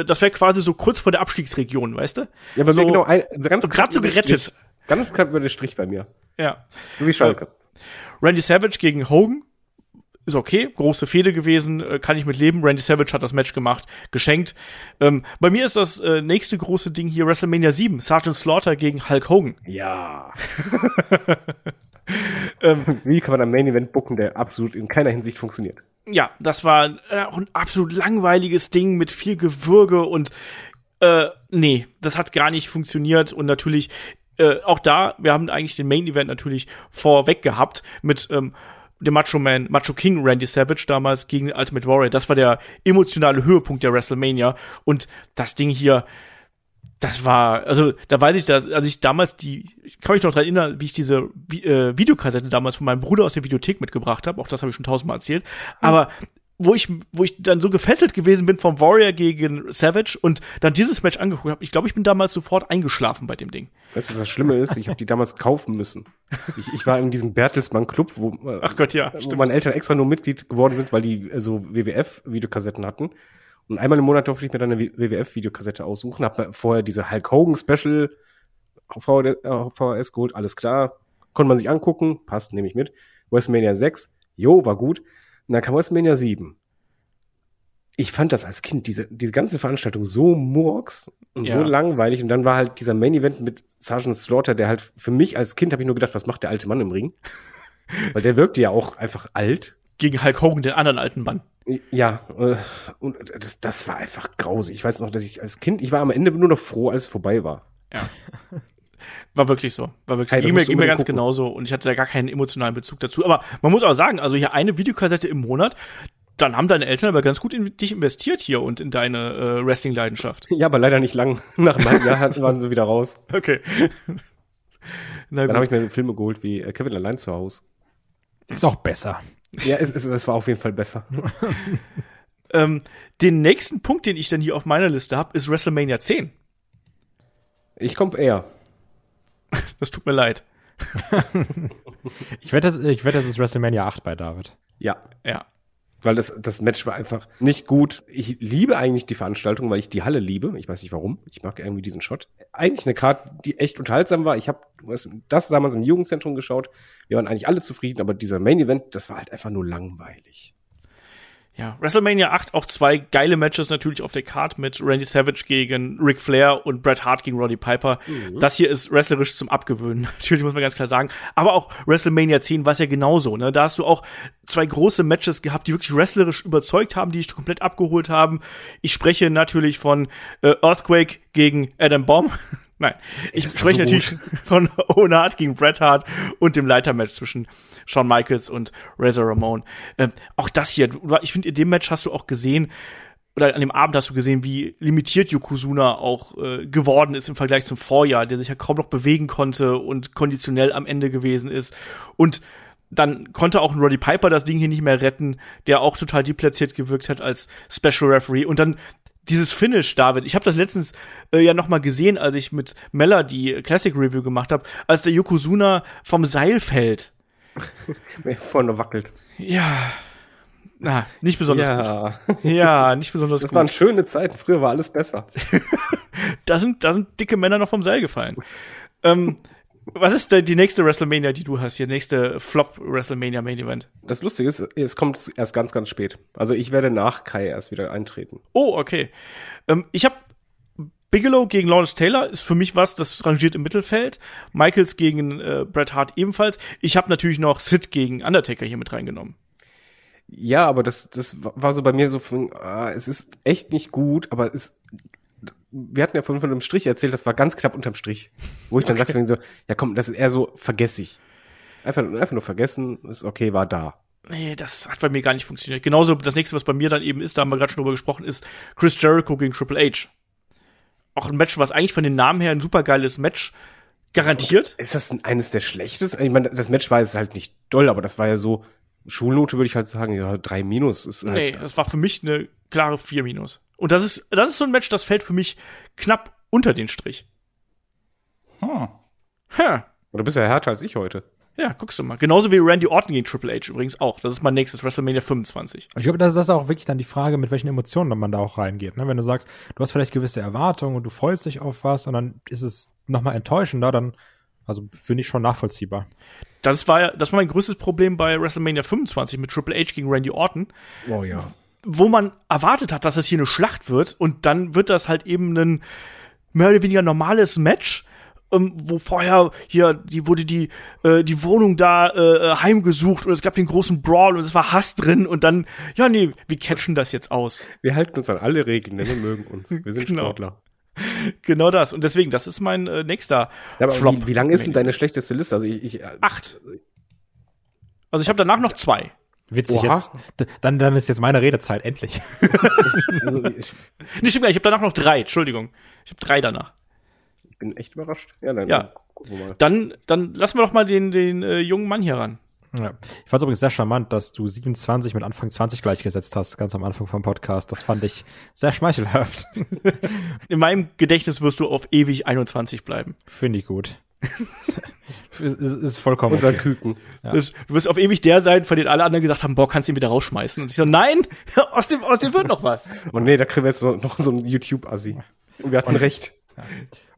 [SPEAKER 2] äh, das wäre quasi so kurz vor der Abstiegsregion, weißt du?
[SPEAKER 4] Ja, aber
[SPEAKER 2] so,
[SPEAKER 4] mir genau, ein, ganz
[SPEAKER 2] so grad so gerettet.
[SPEAKER 4] Ganz knapp über den Strich bei mir.
[SPEAKER 2] Ja.
[SPEAKER 4] So wie Schalke.
[SPEAKER 2] Randy Savage gegen Hogan ist okay, große Fehde gewesen, äh, kann ich mit leben. Randy Savage hat das Match gemacht, geschenkt. Ähm, bei mir ist das äh, nächste große Ding hier WrestleMania 7, Sergeant Slaughter gegen Hulk Hogan.
[SPEAKER 4] Ja. Ähm, Wie kann man ein Main Event booken, der absolut in keiner Hinsicht funktioniert?
[SPEAKER 2] Ja, das war äh, ein absolut langweiliges Ding mit viel Gewürge und äh, nee, das hat gar nicht funktioniert und natürlich äh, auch da, wir haben eigentlich den Main Event natürlich vorweg gehabt mit ähm, dem Macho Man, Macho King Randy Savage damals gegen Ultimate Warrior. Das war der emotionale Höhepunkt der WrestleMania und das Ding hier, das war, also da weiß ich, dass, als ich damals die, ich kann mich noch daran erinnern, wie ich diese äh, Videokassette damals von meinem Bruder aus der Videothek mitgebracht habe, auch das habe ich schon tausendmal erzählt, aber wo ich, wo ich dann so gefesselt gewesen bin vom Warrior gegen Savage und dann dieses Match angeguckt habe, ich glaube, ich bin damals sofort eingeschlafen bei dem Ding.
[SPEAKER 4] Weißt du, was das Schlimme ist? Ich habe die damals kaufen müssen. Ich, ich war in diesem Bertelsmann-Club, wo, äh,
[SPEAKER 2] Ach Gott, ja,
[SPEAKER 4] wo
[SPEAKER 2] stimmt.
[SPEAKER 4] meine Eltern extra nur Mitglied geworden sind, weil die äh, so WWF-Videokassetten hatten. Und einmal im Monat durfte ich mir dann eine WWF-Videokassette aussuchen. Hab vorher diese Hulk Hogan-Special auf VHS äh, geholt, alles klar. Konnte man sich angucken, passt, nehme ich mit. WrestleMania 6, jo, war gut. Und dann kam WrestleMania 7. Ich fand das als Kind, diese, diese ganze Veranstaltung so murks und so
[SPEAKER 2] Ja.
[SPEAKER 4] langweilig. Und dann war halt dieser Main Event mit Sergeant Slaughter, der halt für mich als Kind habe ich nur gedacht, was macht der alte Mann im Ring? Weil der wirkte ja auch einfach alt.
[SPEAKER 2] Gegen Hulk Hogan, den anderen alten Mann.
[SPEAKER 4] Ja, äh, und das, das war einfach grausig. Ich weiß noch, dass ich als Kind, ich war am Ende nur noch froh, als es vorbei war.
[SPEAKER 2] Ja. War wirklich so. War wirklich.
[SPEAKER 4] Hey,
[SPEAKER 2] ging mir, ging mir ganz
[SPEAKER 4] gucken.
[SPEAKER 2] genauso und ich hatte da gar keinen emotionalen Bezug dazu. Aber man muss auch sagen, also hier eine Videokassette im Monat, dann haben deine Eltern aber ganz gut in dich investiert hier und in deine äh, Wrestling-Leidenschaft.
[SPEAKER 4] Ja, aber leider nicht lang. Nach einem halben Jahr waren sie wieder raus.
[SPEAKER 2] Okay. Na
[SPEAKER 4] Dann habe ich mir Filme geholt wie äh, Kevin allein zu Hause.
[SPEAKER 3] Ist auch besser.
[SPEAKER 4] Ja, es, es, es war auf jeden Fall besser.
[SPEAKER 2] Ähm, den nächsten Punkt, den ich dann hier auf meiner Liste habe, ist WrestleMania 10.
[SPEAKER 4] Ich komme eher.
[SPEAKER 2] Das tut mir leid.
[SPEAKER 3] Ich wette, das, ich wette, das ist WrestleMania 8 bei David.
[SPEAKER 4] Ja.
[SPEAKER 2] Ja.
[SPEAKER 4] Weil das, das Match war einfach nicht gut. Ich liebe eigentlich die Veranstaltung, weil ich die Halle liebe. Ich weiß nicht warum. Ich mag irgendwie diesen Shot. Eigentlich eine Karte, die echt unterhaltsam war. Ich habe das damals im Jugendzentrum geschaut. Wir waren eigentlich alle zufrieden, aber dieser Main Event, das war halt einfach nur langweilig.
[SPEAKER 2] Ja, WrestleMania 8 auch zwei geile Matches natürlich auf der Card mit Randy Savage gegen Ric Flair und Bret Hart gegen Roddy Piper. Das hier ist wrestlerisch zum Abgewöhnen, natürlich muss man ganz klar sagen. Aber auch WrestleMania 10 war es ja genauso, ne? Da hast du auch zwei große Matches gehabt, die wirklich wrestlerisch überzeugt haben, die dich komplett abgeholt haben. Ich spreche natürlich von äh, Earthquake gegen Adam Bomb. Nein, ich
[SPEAKER 4] das
[SPEAKER 2] spreche
[SPEAKER 4] so
[SPEAKER 2] natürlich von Owen Hart gegen Bret Hart und dem Leitermatch zwischen Shawn Michaels und Razor Ramon. Ähm, auch das hier, ich finde, in dem Match hast du auch gesehen, oder an dem Abend hast du gesehen, wie limitiert Yokozuna auch äh, geworden ist im Vergleich zum Vorjahr, der sich ja kaum noch bewegen konnte und konditionell am Ende gewesen ist. Und dann konnte auch ein Roddy Piper das Ding hier nicht mehr retten, der auch total deplatziert gewirkt hat als Special Referee. Und dann dieses Finish, David, ich habe das letztens äh, ja noch mal gesehen, als ich mit Mella die Classic Review gemacht habe, als der Yokozuna vom Seil fällt.
[SPEAKER 4] Vorne wackelt.
[SPEAKER 2] Ja. Na, nicht besonders
[SPEAKER 4] ja.
[SPEAKER 2] gut. Ja, nicht besonders
[SPEAKER 4] Das
[SPEAKER 2] gut.
[SPEAKER 4] waren schöne Zeiten. Früher war alles besser.
[SPEAKER 2] da sind, da sind dicke Männer noch vom Seil gefallen. ähm, was ist denn die nächste WrestleMania, die du hast hier? Nächste Flop WrestleMania Main Event.
[SPEAKER 4] Das Lustige ist, es kommt erst ganz, ganz spät. Also ich werde nach Kai erst wieder eintreten.
[SPEAKER 2] Oh, okay. Ähm, ich habe Bigelow gegen Lawrence Taylor ist für mich was, das rangiert im Mittelfeld. Michaels gegen äh, Bret Hart ebenfalls. Ich habe natürlich noch Sid gegen Undertaker hier mit reingenommen.
[SPEAKER 4] Ja, aber das, das war so bei mir so, von, ah, es ist echt nicht gut, aber es wir hatten ja von, von einem Strich erzählt, das war ganz knapp unterm Strich. Wo ich dann
[SPEAKER 2] Okay.
[SPEAKER 4] sagte, so, ja komm, das ist eher so vergessig. Einfach, einfach nur vergessen, ist okay, war da.
[SPEAKER 2] Nee, das hat bei mir gar nicht funktioniert. Genauso das nächste, was bei mir dann eben ist, da haben wir gerade schon drüber gesprochen, ist Chris Jericho gegen Triple H. Auch ein Match, was eigentlich von den Namen her ein supergeiles Match garantiert.
[SPEAKER 4] Ist das eines der schlechtesten? Ich meine, das Match war jetzt halt nicht doll, aber das war ja so, Schulnote würde ich halt sagen, ja, drei Minus ist halt.
[SPEAKER 2] Nee, das war für mich eine klare 4 Minus. Und das ist, das ist so ein Match, das fällt für mich knapp unter den Strich.
[SPEAKER 3] Hm.
[SPEAKER 2] Ha.
[SPEAKER 4] Du bist ja härter als ich heute.
[SPEAKER 2] Ja, guckst du mal. Genauso wie Randy Orton gegen Triple H übrigens auch. Das ist mein nächstes WrestleMania 25.
[SPEAKER 3] Ich glaube, das ist auch wirklich dann die Frage, mit welchen Emotionen man da auch reingeht. Ne? Wenn du sagst, du hast vielleicht gewisse Erwartungen und du freust dich auf was und dann ist es nochmal enttäuschender, dann, also finde ich schon nachvollziehbar.
[SPEAKER 2] Das war ja, das war mein größtes Problem bei WrestleMania 25 mit Triple H gegen Randy Orton,
[SPEAKER 4] Oh ja.
[SPEAKER 2] Wo man erwartet hat, dass es hier eine Schlacht wird und dann wird das halt eben ein mehr oder weniger normales Match, ähm, wo vorher hier die wurde die äh, die Wohnung da äh, heimgesucht und es gab den großen Brawl und es war Hass drin und dann ja nee, wir catchen das jetzt aus.
[SPEAKER 4] Wir halten uns an alle Regeln, denn wir mögen uns. Wir sind
[SPEAKER 2] Genau.
[SPEAKER 4] Sportler.
[SPEAKER 2] Genau das und deswegen das ist mein äh, nächster
[SPEAKER 4] Ja, aber
[SPEAKER 2] Flop.
[SPEAKER 4] wie, wie lang ist denn deine schlechteste Liste? Also ich, ich
[SPEAKER 2] acht. Also ich habe danach noch zwei.
[SPEAKER 3] Witzig
[SPEAKER 4] Oha.
[SPEAKER 3] jetzt. Dann, dann ist jetzt meine Redezeit, endlich.
[SPEAKER 4] also ich
[SPEAKER 2] Nee, stimmt nicht, ich habe danach noch drei, Entschuldigung. Ich habe drei danach.
[SPEAKER 4] bin echt überrascht. Ja, dann,
[SPEAKER 2] Ja.
[SPEAKER 4] dann gucken wir mal.
[SPEAKER 2] Dann, dann lassen wir doch mal den, den äh, jungen Mann hier ran.
[SPEAKER 3] Ja. Ich fand es übrigens sehr charmant, dass du 27 mit Anfang 20 gleichgesetzt hast, ganz am Anfang vom Podcast. Das fand ich sehr schmeichelhaft.
[SPEAKER 2] In meinem Gedächtnis wirst du auf ewig 21 bleiben.
[SPEAKER 3] Finde ich gut. ist, ist, ist vollkommen
[SPEAKER 4] Unser
[SPEAKER 3] okay.
[SPEAKER 4] Küken.
[SPEAKER 3] Ja.
[SPEAKER 2] Das, du wirst auf ewig der sein, von dem alle anderen gesagt haben, boah, kannst du ihn wieder rausschmeißen. Und ich so, nein, aus dem, aus dem wird noch was.
[SPEAKER 4] Und nee, da kriegen wir jetzt noch, noch so einen YouTube-Assi. Und wir hatten recht.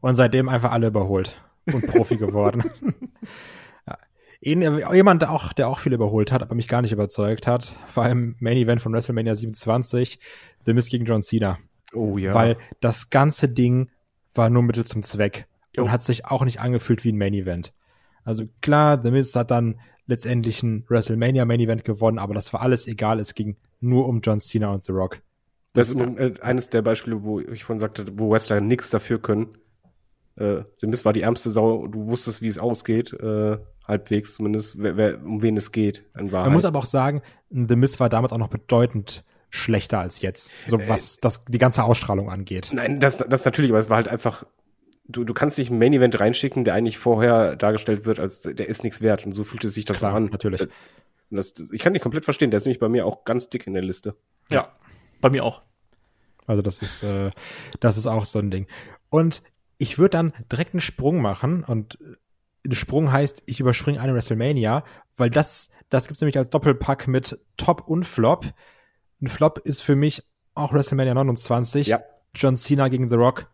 [SPEAKER 3] Und seitdem einfach alle überholt und Profi geworden. ja. Jemand, der auch, der auch viel überholt hat, aber mich gar nicht überzeugt hat, war im Main Event von WrestleMania 27, The Miz gegen John Cena.
[SPEAKER 4] Oh ja.
[SPEAKER 3] Weil das ganze Ding war nur Mittel zum Zweck
[SPEAKER 2] Jo.
[SPEAKER 3] und hat sich auch nicht angefühlt wie ein Main Event. Also klar, The Miz hat dann letztendlich ein WrestleMania Main Event gewonnen, aber das war alles egal. Es ging nur um John Cena und The Rock.
[SPEAKER 4] das ist äh, eines der Beispiele, wo ich vorhin sagte, wo Wrestler nichts dafür können. Äh, Simis war die ärmste Sau, du wusstest, wie es ausgeht, äh, halbwegs zumindest, wer, wer, um wen es geht, in Wahrheit.
[SPEAKER 3] Man muss aber auch sagen, The Miz war damals auch noch bedeutend schlechter als jetzt, so was das die ganze Ausstrahlung angeht.
[SPEAKER 4] Nein, das, das natürlich, aber es war halt einfach, du, du kannst nicht ein Main Event reinschicken, der eigentlich vorher dargestellt wird, als der ist nichts wert. Und so fühlt es sich das
[SPEAKER 3] Klar,
[SPEAKER 4] auch an.
[SPEAKER 3] natürlich.
[SPEAKER 4] Äh, das, ich kann dich komplett verstehen, der ist nämlich bei mir auch ganz dick in der Liste.
[SPEAKER 2] Ja, bei mir auch.
[SPEAKER 3] Also das ist, äh, das ist auch so ein Ding. Und ich würde dann direkt einen Sprung machen und äh, ein Sprung heißt, ich überspringe eine WrestleMania, weil das, das gibt's nämlich als Doppelpack mit Top und Flop. Ein Flop ist für mich auch WrestleMania 29.
[SPEAKER 4] Ja.
[SPEAKER 3] John Cena gegen The Rock.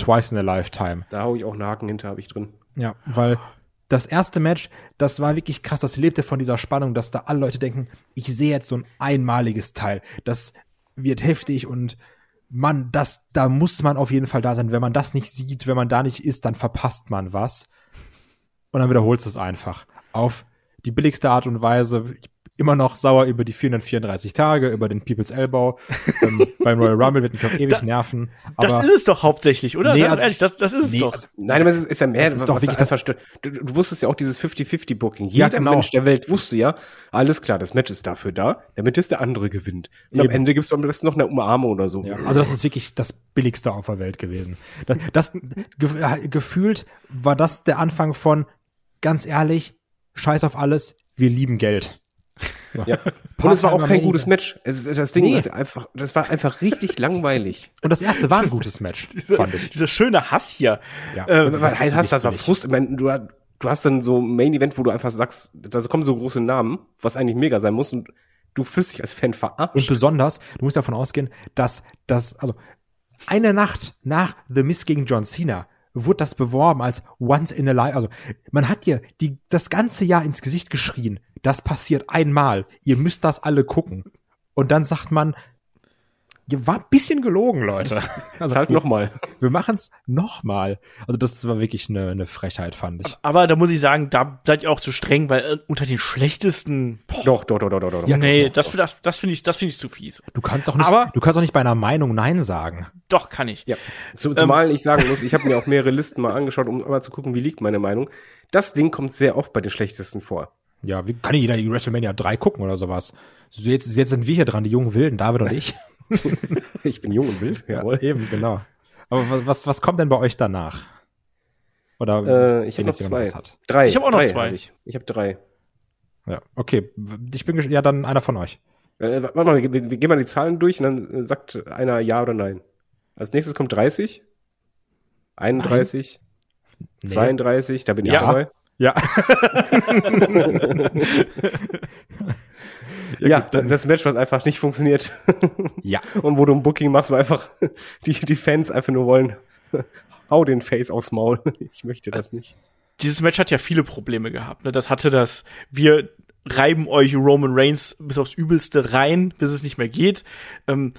[SPEAKER 3] Twice in a Lifetime.
[SPEAKER 4] Da hau ich auch einen Haken hinter, habe ich drin.
[SPEAKER 3] Ja, weil das erste Match, das war wirklich krass, das lebte von dieser Spannung, dass da alle Leute denken, ich sehe jetzt so ein einmaliges Teil. Das wird heftig und man, das, da muss man auf jeden Fall da sein. Wenn man das nicht sieht, wenn man da nicht ist, dann verpasst man was. Und dann wiederholst du es einfach. Auf die billigste Art und Weise. Immer noch sauer über die 434 Tage, über den People's Elbow. ähm, beim Royal Rumble wird mich auch ewig
[SPEAKER 2] Da-
[SPEAKER 3] nerven.
[SPEAKER 2] Das ist es doch hauptsächlich, oder?
[SPEAKER 3] Nee,
[SPEAKER 2] Sag
[SPEAKER 3] also-
[SPEAKER 2] ehrlich, das, das ist es
[SPEAKER 3] nee,
[SPEAKER 2] doch.
[SPEAKER 3] also,
[SPEAKER 4] Nein, aber es ist, ist ja mehr,
[SPEAKER 3] Das ist doch
[SPEAKER 4] was
[SPEAKER 3] wirklich
[SPEAKER 4] da einfach stört. Du, du wusstest ja auch dieses 50-50-Booking.
[SPEAKER 3] Ja,
[SPEAKER 4] Jeder
[SPEAKER 3] genau.
[SPEAKER 4] Mensch der Welt wusste ja, alles klar, das Match ist dafür da, damit es der andere gewinnt. Und am
[SPEAKER 3] Eben.
[SPEAKER 4] Ende gibt es am besten noch eine Umarmung oder so.
[SPEAKER 3] Ja, also das ist wirklich das billigste auf der Welt gewesen. Das, das ge gefühlt war das der Anfang von ganz ehrlich, scheiß auf alles, wir lieben Geld. So.
[SPEAKER 4] Ja. Und es war auch kein gutes. Match. Es, ist- das Ding
[SPEAKER 3] Nee.
[SPEAKER 4] hat einfach, das war einfach richtig langweilig.
[SPEAKER 3] Und das erste war ein gutes Match, fand ich.
[SPEAKER 2] Dieser schöne Hass hier.
[SPEAKER 3] Ja.
[SPEAKER 2] Äh,
[SPEAKER 3] Also
[SPEAKER 4] Was
[SPEAKER 3] das
[SPEAKER 4] heißt, hast, das war. Frust. Ich meine, du, du hast dann so ein Main Event, wo du einfach sagst, da kommen so große Namen, was eigentlich mega sein muss und du fühlst dich als Fan
[SPEAKER 3] Und
[SPEAKER 4] verarscht.
[SPEAKER 3] besonders, du musst davon ausgehen, dass das, also eine Nacht nach The Miss gegen John Cena wurde das beworben als once in a life. Also man hat dir die, das ganze Jahr ins Gesicht geschrien, das passiert einmal, ihr müsst das alle gucken. Und dann sagt man, ihr war ein bisschen gelogen, Leute.
[SPEAKER 4] Also halt nochmal.
[SPEAKER 3] Wir machen es nochmal. Also das war wirklich eine, eine Frechheit, fand ich.
[SPEAKER 2] aber da muss ich sagen, da seid ihr auch zu streng, weil äh, unter den schlechtesten. Boah,
[SPEAKER 4] Doch, doch, doch, doch, doch, doch.
[SPEAKER 3] Ja,
[SPEAKER 2] nee, das, das, das finde ich, das finde ich zu fies.
[SPEAKER 3] Du kannst doch nicht,
[SPEAKER 2] Aber-
[SPEAKER 3] du kannst doch nicht bei einer Meinung Nein sagen.
[SPEAKER 2] Doch, kann ich.
[SPEAKER 4] Ja. Zu, zumal ich sagen muss, ich habe mir auch mehrere Listen mal angeschaut, um mal zu gucken, wie liegt meine Meinung. Das Ding kommt sehr oft bei den schlechtesten vor.
[SPEAKER 3] Ja, wie kann jeder die WrestleMania 3 gucken oder sowas? So, Jetzt, jetzt sind wir hier dran, die jungen Wilden, David und ich.
[SPEAKER 4] Ich bin jung und wild, jawohl.
[SPEAKER 3] eben, genau. Aber wa- was, was kommt denn bei euch danach? Oder
[SPEAKER 4] Äh, ich
[SPEAKER 3] wenn
[SPEAKER 4] habe noch zwei. Drei.
[SPEAKER 2] Ich hab auch noch
[SPEAKER 4] drei
[SPEAKER 2] zwei.
[SPEAKER 4] hab Ich, ich habe drei.
[SPEAKER 3] Ja, okay. Ich bin ja dann einer von euch.
[SPEAKER 4] Äh, warte mal, wir, wir gehen mal die Zahlen durch und dann äh, sagt einer ja oder nein. Als nächstes kommt 30, 31,
[SPEAKER 3] Nee.
[SPEAKER 4] 32, da bin ich
[SPEAKER 3] Ja.
[SPEAKER 4] dabei.
[SPEAKER 3] Ja.
[SPEAKER 4] Ja, das, das Match, was einfach nicht funktioniert.
[SPEAKER 3] ja.
[SPEAKER 4] und wo du ein Booking machst, wo einfach die, die Fans einfach nur wollen, hau den Face aufs Maul. Ich möchte das nicht.
[SPEAKER 2] Dieses Match hat ja viele Probleme gehabt. Ne? Das hatte das, wir reiben euch Roman Reigns bis aufs Übelste rein, bis es nicht mehr geht. Ähm,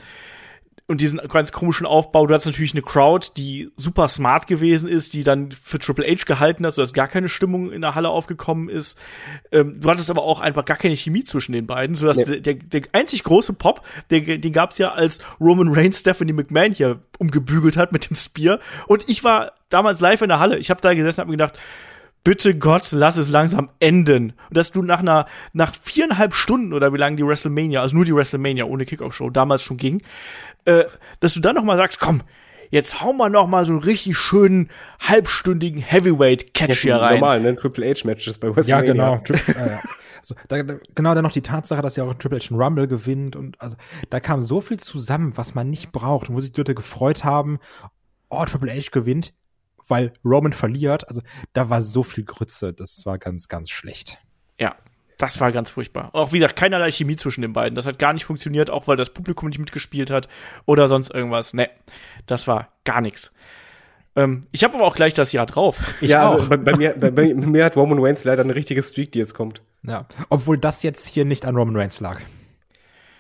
[SPEAKER 2] und diesen ganz komischen Aufbau. Du hast natürlich eine Crowd, die super smart gewesen ist, die dann für Triple H gehalten hat, sodass gar keine Stimmung in der Halle aufgekommen ist. Ähm, du hattest aber auch einfach gar keine Chemie zwischen den beiden, sodass
[SPEAKER 4] Nee.
[SPEAKER 2] der, der, einzig große Pop, der, den gab's ja, als Roman Reigns Stephanie McMahon hier umgebügelt hat mit dem Spear. Und ich war damals live in der Halle. Ich habe da gesessen und hab mir gedacht, bitte Gott, lass es langsam enden. Und dass du nach einer, nach viereinhalb Stunden oder wie lange die WrestleMania, also nur die WrestleMania ohne Kickoff-Show damals schon ging, äh, dass du dann noch mal sagst, komm, jetzt hauen wir noch mal so einen richtig schönen halbstündigen Heavyweight-Catch hier rein.
[SPEAKER 4] normal, ne? Triple H-Matches bei
[SPEAKER 3] Ja,
[SPEAKER 4] WrestleMania.
[SPEAKER 3] genau. Tri- äh, ja. Also, da, da, genau dann noch die Tatsache, dass ja auch Triple H einen Rumble gewinnt und also da kam so viel zusammen, was man nicht braucht und wo sich die Leute gefreut haben, oh, Triple H gewinnt, weil Roman verliert. Also da war so viel Grütze, das war ganz, ganz schlecht.
[SPEAKER 2] Ja, das war ganz furchtbar. Auch wie gesagt, keinerlei Chemie zwischen den beiden. Das hat gar nicht funktioniert, auch weil das Publikum nicht mitgespielt hat oder sonst irgendwas. Ne, das war gar nichts. Ähm, ich habe aber auch gleich das Jahr drauf.
[SPEAKER 4] ja,
[SPEAKER 3] auch.
[SPEAKER 4] also bei, bei, mir, bei, bei mir hat Roman Reigns leider eine richtige Streak, die jetzt kommt.
[SPEAKER 3] Ja. Obwohl das jetzt hier nicht an Roman Reigns lag.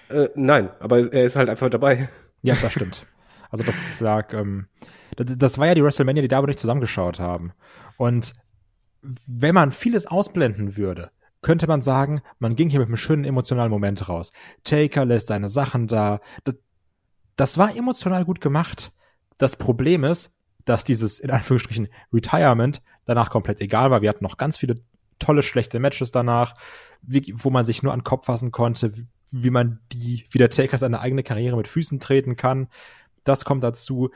[SPEAKER 4] Äh, nein, aber er ist halt einfach dabei.
[SPEAKER 3] Ja, das stimmt. Also das lag, ähm, das, war ja die WrestleMania, die da aber nicht zusammengeschaut haben. Und wenn man vieles ausblenden würde, könnte man sagen, man ging hier mit einem schönen emotionalen Moment raus. Taker lässt seine Sachen da. Das, das war emotional gut gemacht. Das Problem ist, dass dieses in Anführungsstrichen Retirement danach komplett egal war. Wir hatten noch ganz viele tolle, schlechte Matches danach, wie, wo man sich nur an den Kopf fassen konnte, wie, wie man die, wie der Taker seine eigene Karriere mit Füßen treten kann. Das kommt dazu.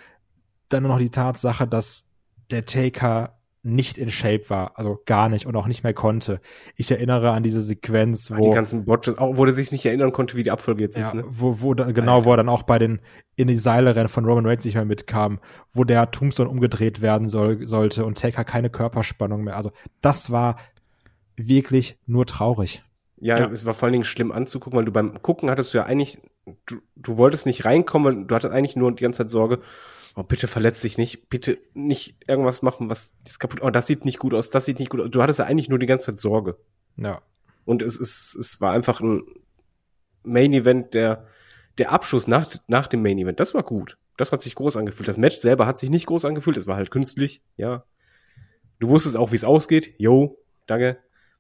[SPEAKER 3] Dann nur noch die Tatsache, dass der Taker nicht in Shape war, also gar nicht und auch nicht mehr konnte. Ich erinnere an diese Sequenz,
[SPEAKER 4] Die
[SPEAKER 3] wo
[SPEAKER 4] ganzen Botches, auch wo er sich nicht erinnern konnte, wie die Abfolge jetzt
[SPEAKER 3] ja,
[SPEAKER 4] ist, ne?
[SPEAKER 3] wo, wo dann, genau, wo er dann auch bei den in die Seile rennen von Roman Reigns nicht mehr mitkam, wo der Tombstone umgedreht werden soll, sollte und Taker keine Körperspannung mehr. Also das war wirklich nur traurig.
[SPEAKER 4] Ja,
[SPEAKER 2] Ja.
[SPEAKER 4] es war vor allen Dingen schlimm anzugucken, weil du beim Gucken hattest du ja eigentlich, du, du wolltest nicht reinkommen, weil du hattest eigentlich nur die ganze Zeit Sorge, oh, bitte verletz dich nicht, bitte nicht irgendwas machen, was das kaputt, oh, das sieht nicht gut aus, das sieht nicht gut aus. Du hattest ja eigentlich nur die ganze Zeit Sorge.
[SPEAKER 3] Ja.
[SPEAKER 4] Und es ist, es war einfach ein Main Event, der, der Abschluss nach, nach dem Main Event, das war gut. Das hat sich groß angefühlt. Das Match selber hat sich nicht groß angefühlt, es war halt künstlich, ja. Du wusstest auch, wie es ausgeht. Yo, danke.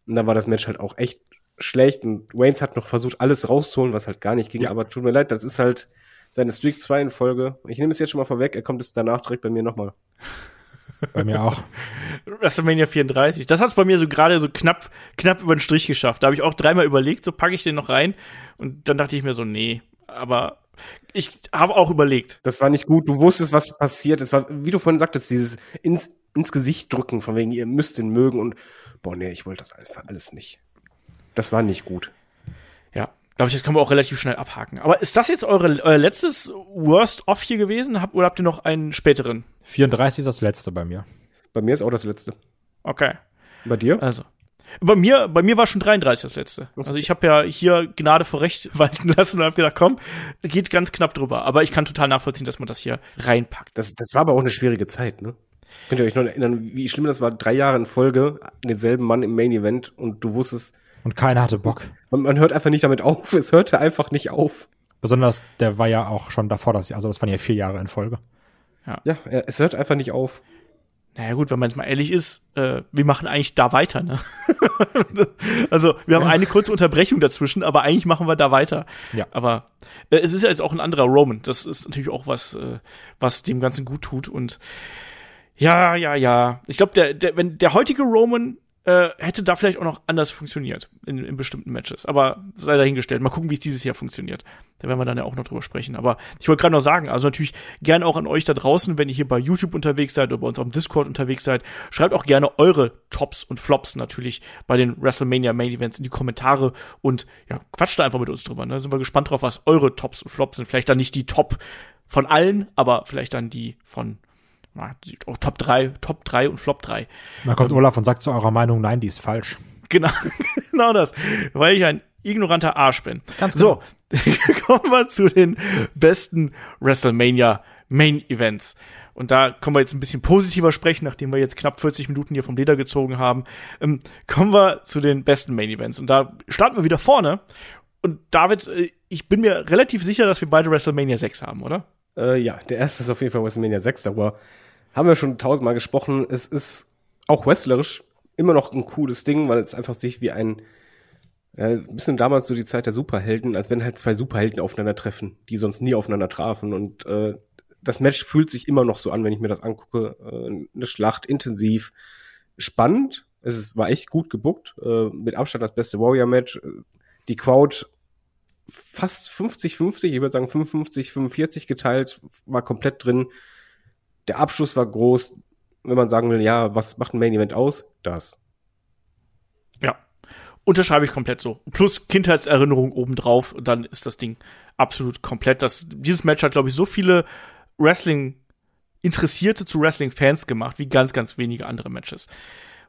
[SPEAKER 4] Und dann war das Match halt auch echt schlecht und Waynes hat noch versucht, alles rauszuholen, was halt gar nicht ging.
[SPEAKER 3] Ja.
[SPEAKER 4] Aber tut mir leid, das ist halt seine Streak 2 in Folge. Ich nehme es jetzt schon mal vorweg, er kommt es danach direkt bei mir nochmal.
[SPEAKER 3] Bei mir auch.
[SPEAKER 2] WrestleMania 34. Das hat's bei mir so gerade so knapp, knapp über den Strich geschafft. Da habe ich auch dreimal überlegt, so packe ich den noch rein. Und dann dachte ich mir so, nee. Aber ich habe auch überlegt.
[SPEAKER 4] Das war nicht gut. Du wusstest, was passiert. Es war, wie du vorhin sagtest, dieses ins, ins Gesicht drücken, von wegen, ihr müsst ihn mögen und, boah, nee, ich wollte das einfach alles nicht. Das war nicht gut.
[SPEAKER 2] Ja, glaube ich, das können wir auch relativ schnell abhaken. Aber ist das jetzt eure, euer letztes Worst-Off hier gewesen? Hab, oder habt ihr noch einen späteren?
[SPEAKER 3] 34 ist das letzte bei mir.
[SPEAKER 4] Bei mir ist auch das letzte.
[SPEAKER 2] Okay.
[SPEAKER 4] Bei dir?
[SPEAKER 2] Also. Bei mir, bei mir war schon 33 das letzte. Also ich habe ja hier Gnade vor Recht walten lassen und habe gedacht, komm, geht ganz knapp drüber. Aber ich kann total nachvollziehen, dass man das hier reinpackt.
[SPEAKER 4] Das, das war aber auch eine schwierige Zeit, ne? Könnt ihr euch noch erinnern, wie schlimm das war? Drei Jahre in Folge, denselben Mann im Main Event und du wusstest,
[SPEAKER 3] Und keiner hatte Bock.
[SPEAKER 4] man, man hört einfach nicht damit auf. Es hörte einfach nicht auf.
[SPEAKER 3] Besonders, der war ja auch schon davor, dass, also das waren ja vier Jahre in Folge.
[SPEAKER 4] Ja, es hört einfach nicht auf.
[SPEAKER 2] Naja gut, wenn man jetzt mal ehrlich ist, äh, wir machen eigentlich da weiter, ne? also wir haben eine kurze Unterbrechung dazwischen, aber eigentlich machen wir da weiter.
[SPEAKER 3] Ja.
[SPEAKER 2] Aber äh, es ist ja jetzt auch ein anderer Roman. Das ist natürlich auch was, äh, was dem Ganzen gut tut. Und ja, ja, ja. Ich glaube, der, der, wenn der heutige Roman äh, hätte da vielleicht auch noch anders funktioniert in, in bestimmten Matches. Aber sei dahingestellt. Mal gucken, wie es dieses Jahr funktioniert. Da werden wir dann ja auch noch drüber sprechen. Aber ich wollte gerade noch sagen, also natürlich gerne auch an euch da draußen, wenn ihr hier bei YouTube unterwegs seid oder bei uns auf dem Discord unterwegs seid, schreibt auch gerne eure Tops und Flops natürlich bei den WrestleMania Main Events in die Kommentare und ja, quatscht da einfach mit uns drüber. Ne? Sind wir gespannt drauf, was eure Tops und Flops sind. Vielleicht dann nicht die Top von allen, aber vielleicht dann die von na, die Top 3, Top 3 und Flop 3.
[SPEAKER 3] Dann kommt Olaf und sagt zu eurer Meinung, nein, die ist falsch.
[SPEAKER 2] Genau, genau das. Weil ich ein ignoranter Arsch bin.
[SPEAKER 3] Ganz
[SPEAKER 2] So, kommen wir zu den besten WrestleMania Main Events. Und da können wir jetzt ein bisschen positiver sprechen, nachdem wir jetzt knapp 40 Minuten hier vom Leder gezogen haben. Ähm, kommen wir zu den besten Main Events. Und da starten wir wieder vorne. Und David, äh, ich bin mir relativ sicher, dass wir beide WrestleMania 6 haben, oder?
[SPEAKER 4] Äh, ja, der erste ist auf jeden Fall WrestleMania 6, darüber haben wir schon tausendmal gesprochen. Es ist auch wrestlerisch immer noch ein cooles Ding, weil es einfach sich wie ein äh, bisschen damals so die Zeit der Superhelden, als wenn halt zwei Superhelden aufeinandertreffen, die sonst nie aufeinander trafen. Und äh, das Match fühlt sich immer noch so an, wenn ich mir das angucke. Äh, eine Schlacht, intensiv, spannend. Es ist, war echt gut gebuckt. Äh, mit Abstand das beste Warrior-Match. Die Crowd fast 50-50, ich würde sagen 55-45 geteilt, war komplett drin. Der Abschluss war groß. Wenn man sagen will, ja, was macht ein Main Event aus? Das.
[SPEAKER 2] Ja. Unterschreibe ich komplett so. Plus Kindheitserinnerung obendrauf, dann ist das Ding absolut komplett. Das, dieses Match hat, glaube ich, so viele Wrestling Interessierte zu Wrestling-Fans gemacht, wie ganz, ganz wenige andere Matches.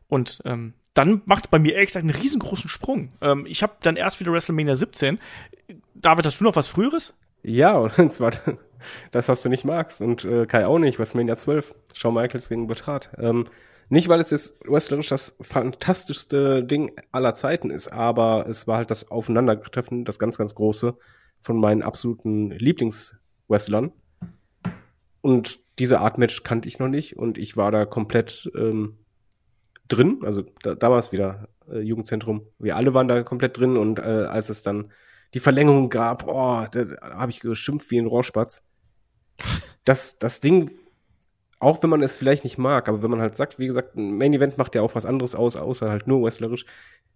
[SPEAKER 2] Und ähm, dann macht es bei mir ehrlich gesagt einen riesengroßen Sprung. Ähm, ich habe dann erst wieder WrestleMania 17. David, hast du noch was Früheres?
[SPEAKER 4] Ja, und zwar das, was du nicht magst. Und äh, Kai auch nicht, WrestleMania 12. Shawn Michaels gegen Bret Hart. Ähm, nicht, weil es jetzt wrestlerisch das fantastischste Ding aller Zeiten ist, aber es war halt das Aufeinandertreffen, das ganz, ganz große von meinen absoluten Lieblingswrestlern. Und diese Art Match kannte ich noch nicht und ich war da komplett ähm, drin. Also da, damals wieder äh, Jugendzentrum. Wir alle waren da komplett drin und äh, als es dann die Verlängerung gab, oh, da, habe ich geschimpft wie ein Rohrspatz. Das, das Ding, auch wenn man es vielleicht nicht mag, aber wenn man halt sagt, wie gesagt, ein Main Event macht ja auch was anderes aus, außer halt nur wrestlerisch,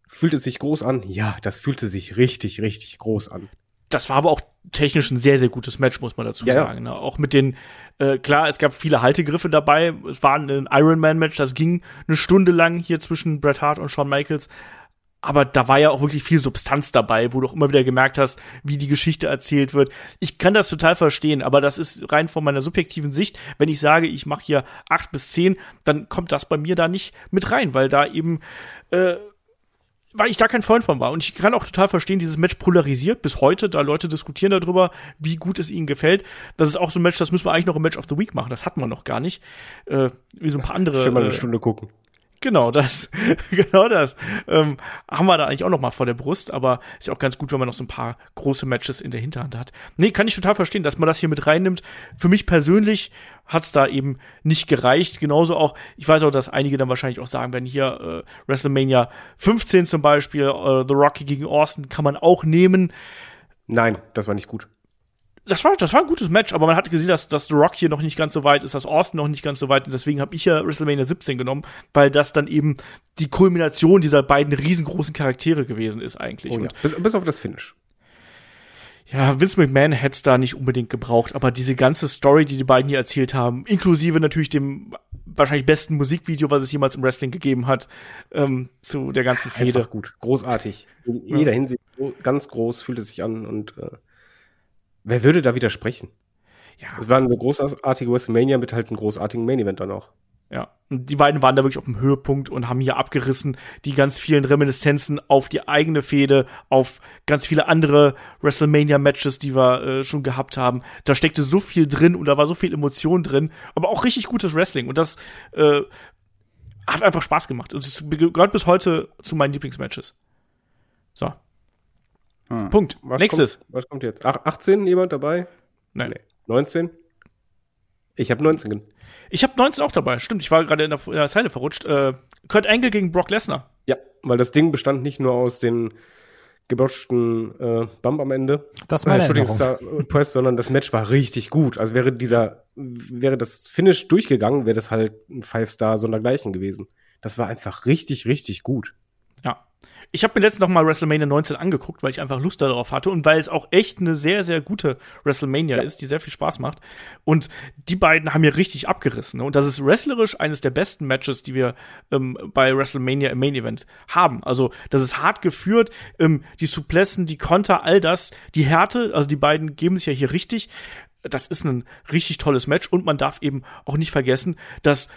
[SPEAKER 4] fühlt es sich groß an? Ja, das fühlte sich richtig, richtig groß an.
[SPEAKER 2] das war aber auch technisch ein sehr, sehr gutes Match, muss man dazu
[SPEAKER 4] Ja, ja.
[SPEAKER 2] sagen. Ne? Auch mit den, äh, klar, es gab viele Haltegriffe dabei. Es war ein Ironman-Match, das ging eine Stunde lang hier zwischen Bret Hart und Shawn Michaels. Aber da war ja auch wirklich viel Substanz dabei, wo du auch immer wieder gemerkt hast, wie die Geschichte erzählt wird. Ich kann das total verstehen, aber das ist rein von meiner subjektiven Sicht. Wenn ich sage, ich mache hier acht bis zehn, dann kommt das bei mir da nicht mit rein, weil da eben äh, weil ich da kein Freund von war. Und ich kann auch total verstehen, dieses Match polarisiert bis heute, da Leute diskutieren darüber, wie gut es ihnen gefällt. Das ist auch so ein Match, das müssen wir eigentlich noch im Match of the Week machen. Das hatten wir noch gar nicht. Äh, wie so ein paar andere.
[SPEAKER 4] Schon mal eine
[SPEAKER 2] äh,
[SPEAKER 4] Stunde gucken.
[SPEAKER 2] Genau das, genau das. Ähm, haben wir da eigentlich auch noch mal vor der Brust, aber ist ja auch ganz gut, wenn man noch so ein paar große Matches in der Hinterhand hat. Nee, kann ich total verstehen, dass man das hier mit reinnimmt. Für mich persönlich hat's da eben nicht gereicht. Genauso auch, ich weiß auch, dass einige dann wahrscheinlich auch sagen werden, hier äh, WrestleMania 15 zum Beispiel, äh, The Rocky gegen Austin kann man auch nehmen.
[SPEAKER 4] Nein, das war nicht gut.
[SPEAKER 2] Das war, das war ein gutes Match, aber man hat gesehen, dass, dass The Rock hier noch nicht ganz so weit ist, dass Austin noch nicht ganz so weit ist. Deswegen habe ich ja WrestleMania 17 genommen, weil das dann eben die Kulmination dieser beiden riesengroßen Charaktere gewesen ist eigentlich.
[SPEAKER 4] Oh, ja. Bis, bis auf das Finish.
[SPEAKER 2] ja, Vince McMahon hätte es da nicht unbedingt gebraucht, aber diese ganze Story, die die beiden hier erzählt haben, inklusive natürlich dem wahrscheinlich besten Musikvideo, was es jemals im Wrestling gegeben hat, ähm, zu der ganzen Fehde.
[SPEAKER 4] Einfach gut, großartig. In
[SPEAKER 2] Ja.
[SPEAKER 4] jeder Hinsicht gro- ganz groß fühlt es sich an und äh, wer würde da widersprechen?
[SPEAKER 2] Ja,
[SPEAKER 4] Es war eine großartige WrestleMania mit halt einem großartigen Main Event dann auch.
[SPEAKER 2] ja. Und die beiden waren da wirklich auf dem Höhepunkt und haben hier abgerissen, die ganz vielen Reminiszenzen auf die eigene Fehde, auf ganz viele andere WrestleMania-Matches, die wir äh, schon gehabt haben. Da steckte so viel drin und da war so viel Emotion drin, aber auch richtig gutes Wrestling. Und das äh, hat einfach Spaß gemacht. Und es gehört bis heute zu meinen Lieblingsmatches. So.
[SPEAKER 5] Hm.
[SPEAKER 2] Punkt.
[SPEAKER 4] Was
[SPEAKER 2] Nächstes.
[SPEAKER 4] Kommt, was kommt jetzt? Ach, 18 jemand dabei?
[SPEAKER 2] Nein.
[SPEAKER 4] Nee. 19? Ich habe 19. gen-
[SPEAKER 2] Ich habe 19 auch dabei. Stimmt, ich war gerade in, der- in der Zeile verrutscht. Äh, Kurt Angle gegen Brock Lesnar.
[SPEAKER 4] Ja, weil das Ding bestand nicht nur aus den gebotchten äh, Bump am Ende,
[SPEAKER 3] Das ist
[SPEAKER 4] äh, Shooting. Star Press, sondern das Match war richtig gut. Also wäre dieser, wäre das Finish durchgegangen, wäre das halt ein Five-Star sondergleichen gewesen. Das war einfach richtig, richtig gut.
[SPEAKER 2] Ja. Ich habe mir letztens noch mal WrestleMania 19 angeguckt, weil ich einfach Lust darauf hatte und weil es auch echt eine sehr, sehr gute WrestleMania ist, die sehr viel Spaß macht. Und die beiden haben hier richtig abgerissen. Ne? Und das ist wrestlerisch eines der besten Matches, die wir ähm, bei WrestleMania im Main Event haben. Also, das ist hart geführt, ähm, die Suplessen, die Konter, all das, die Härte, also die beiden geben es ja hier richtig. Das ist ein richtig tolles Match und man darf eben auch nicht vergessen, dass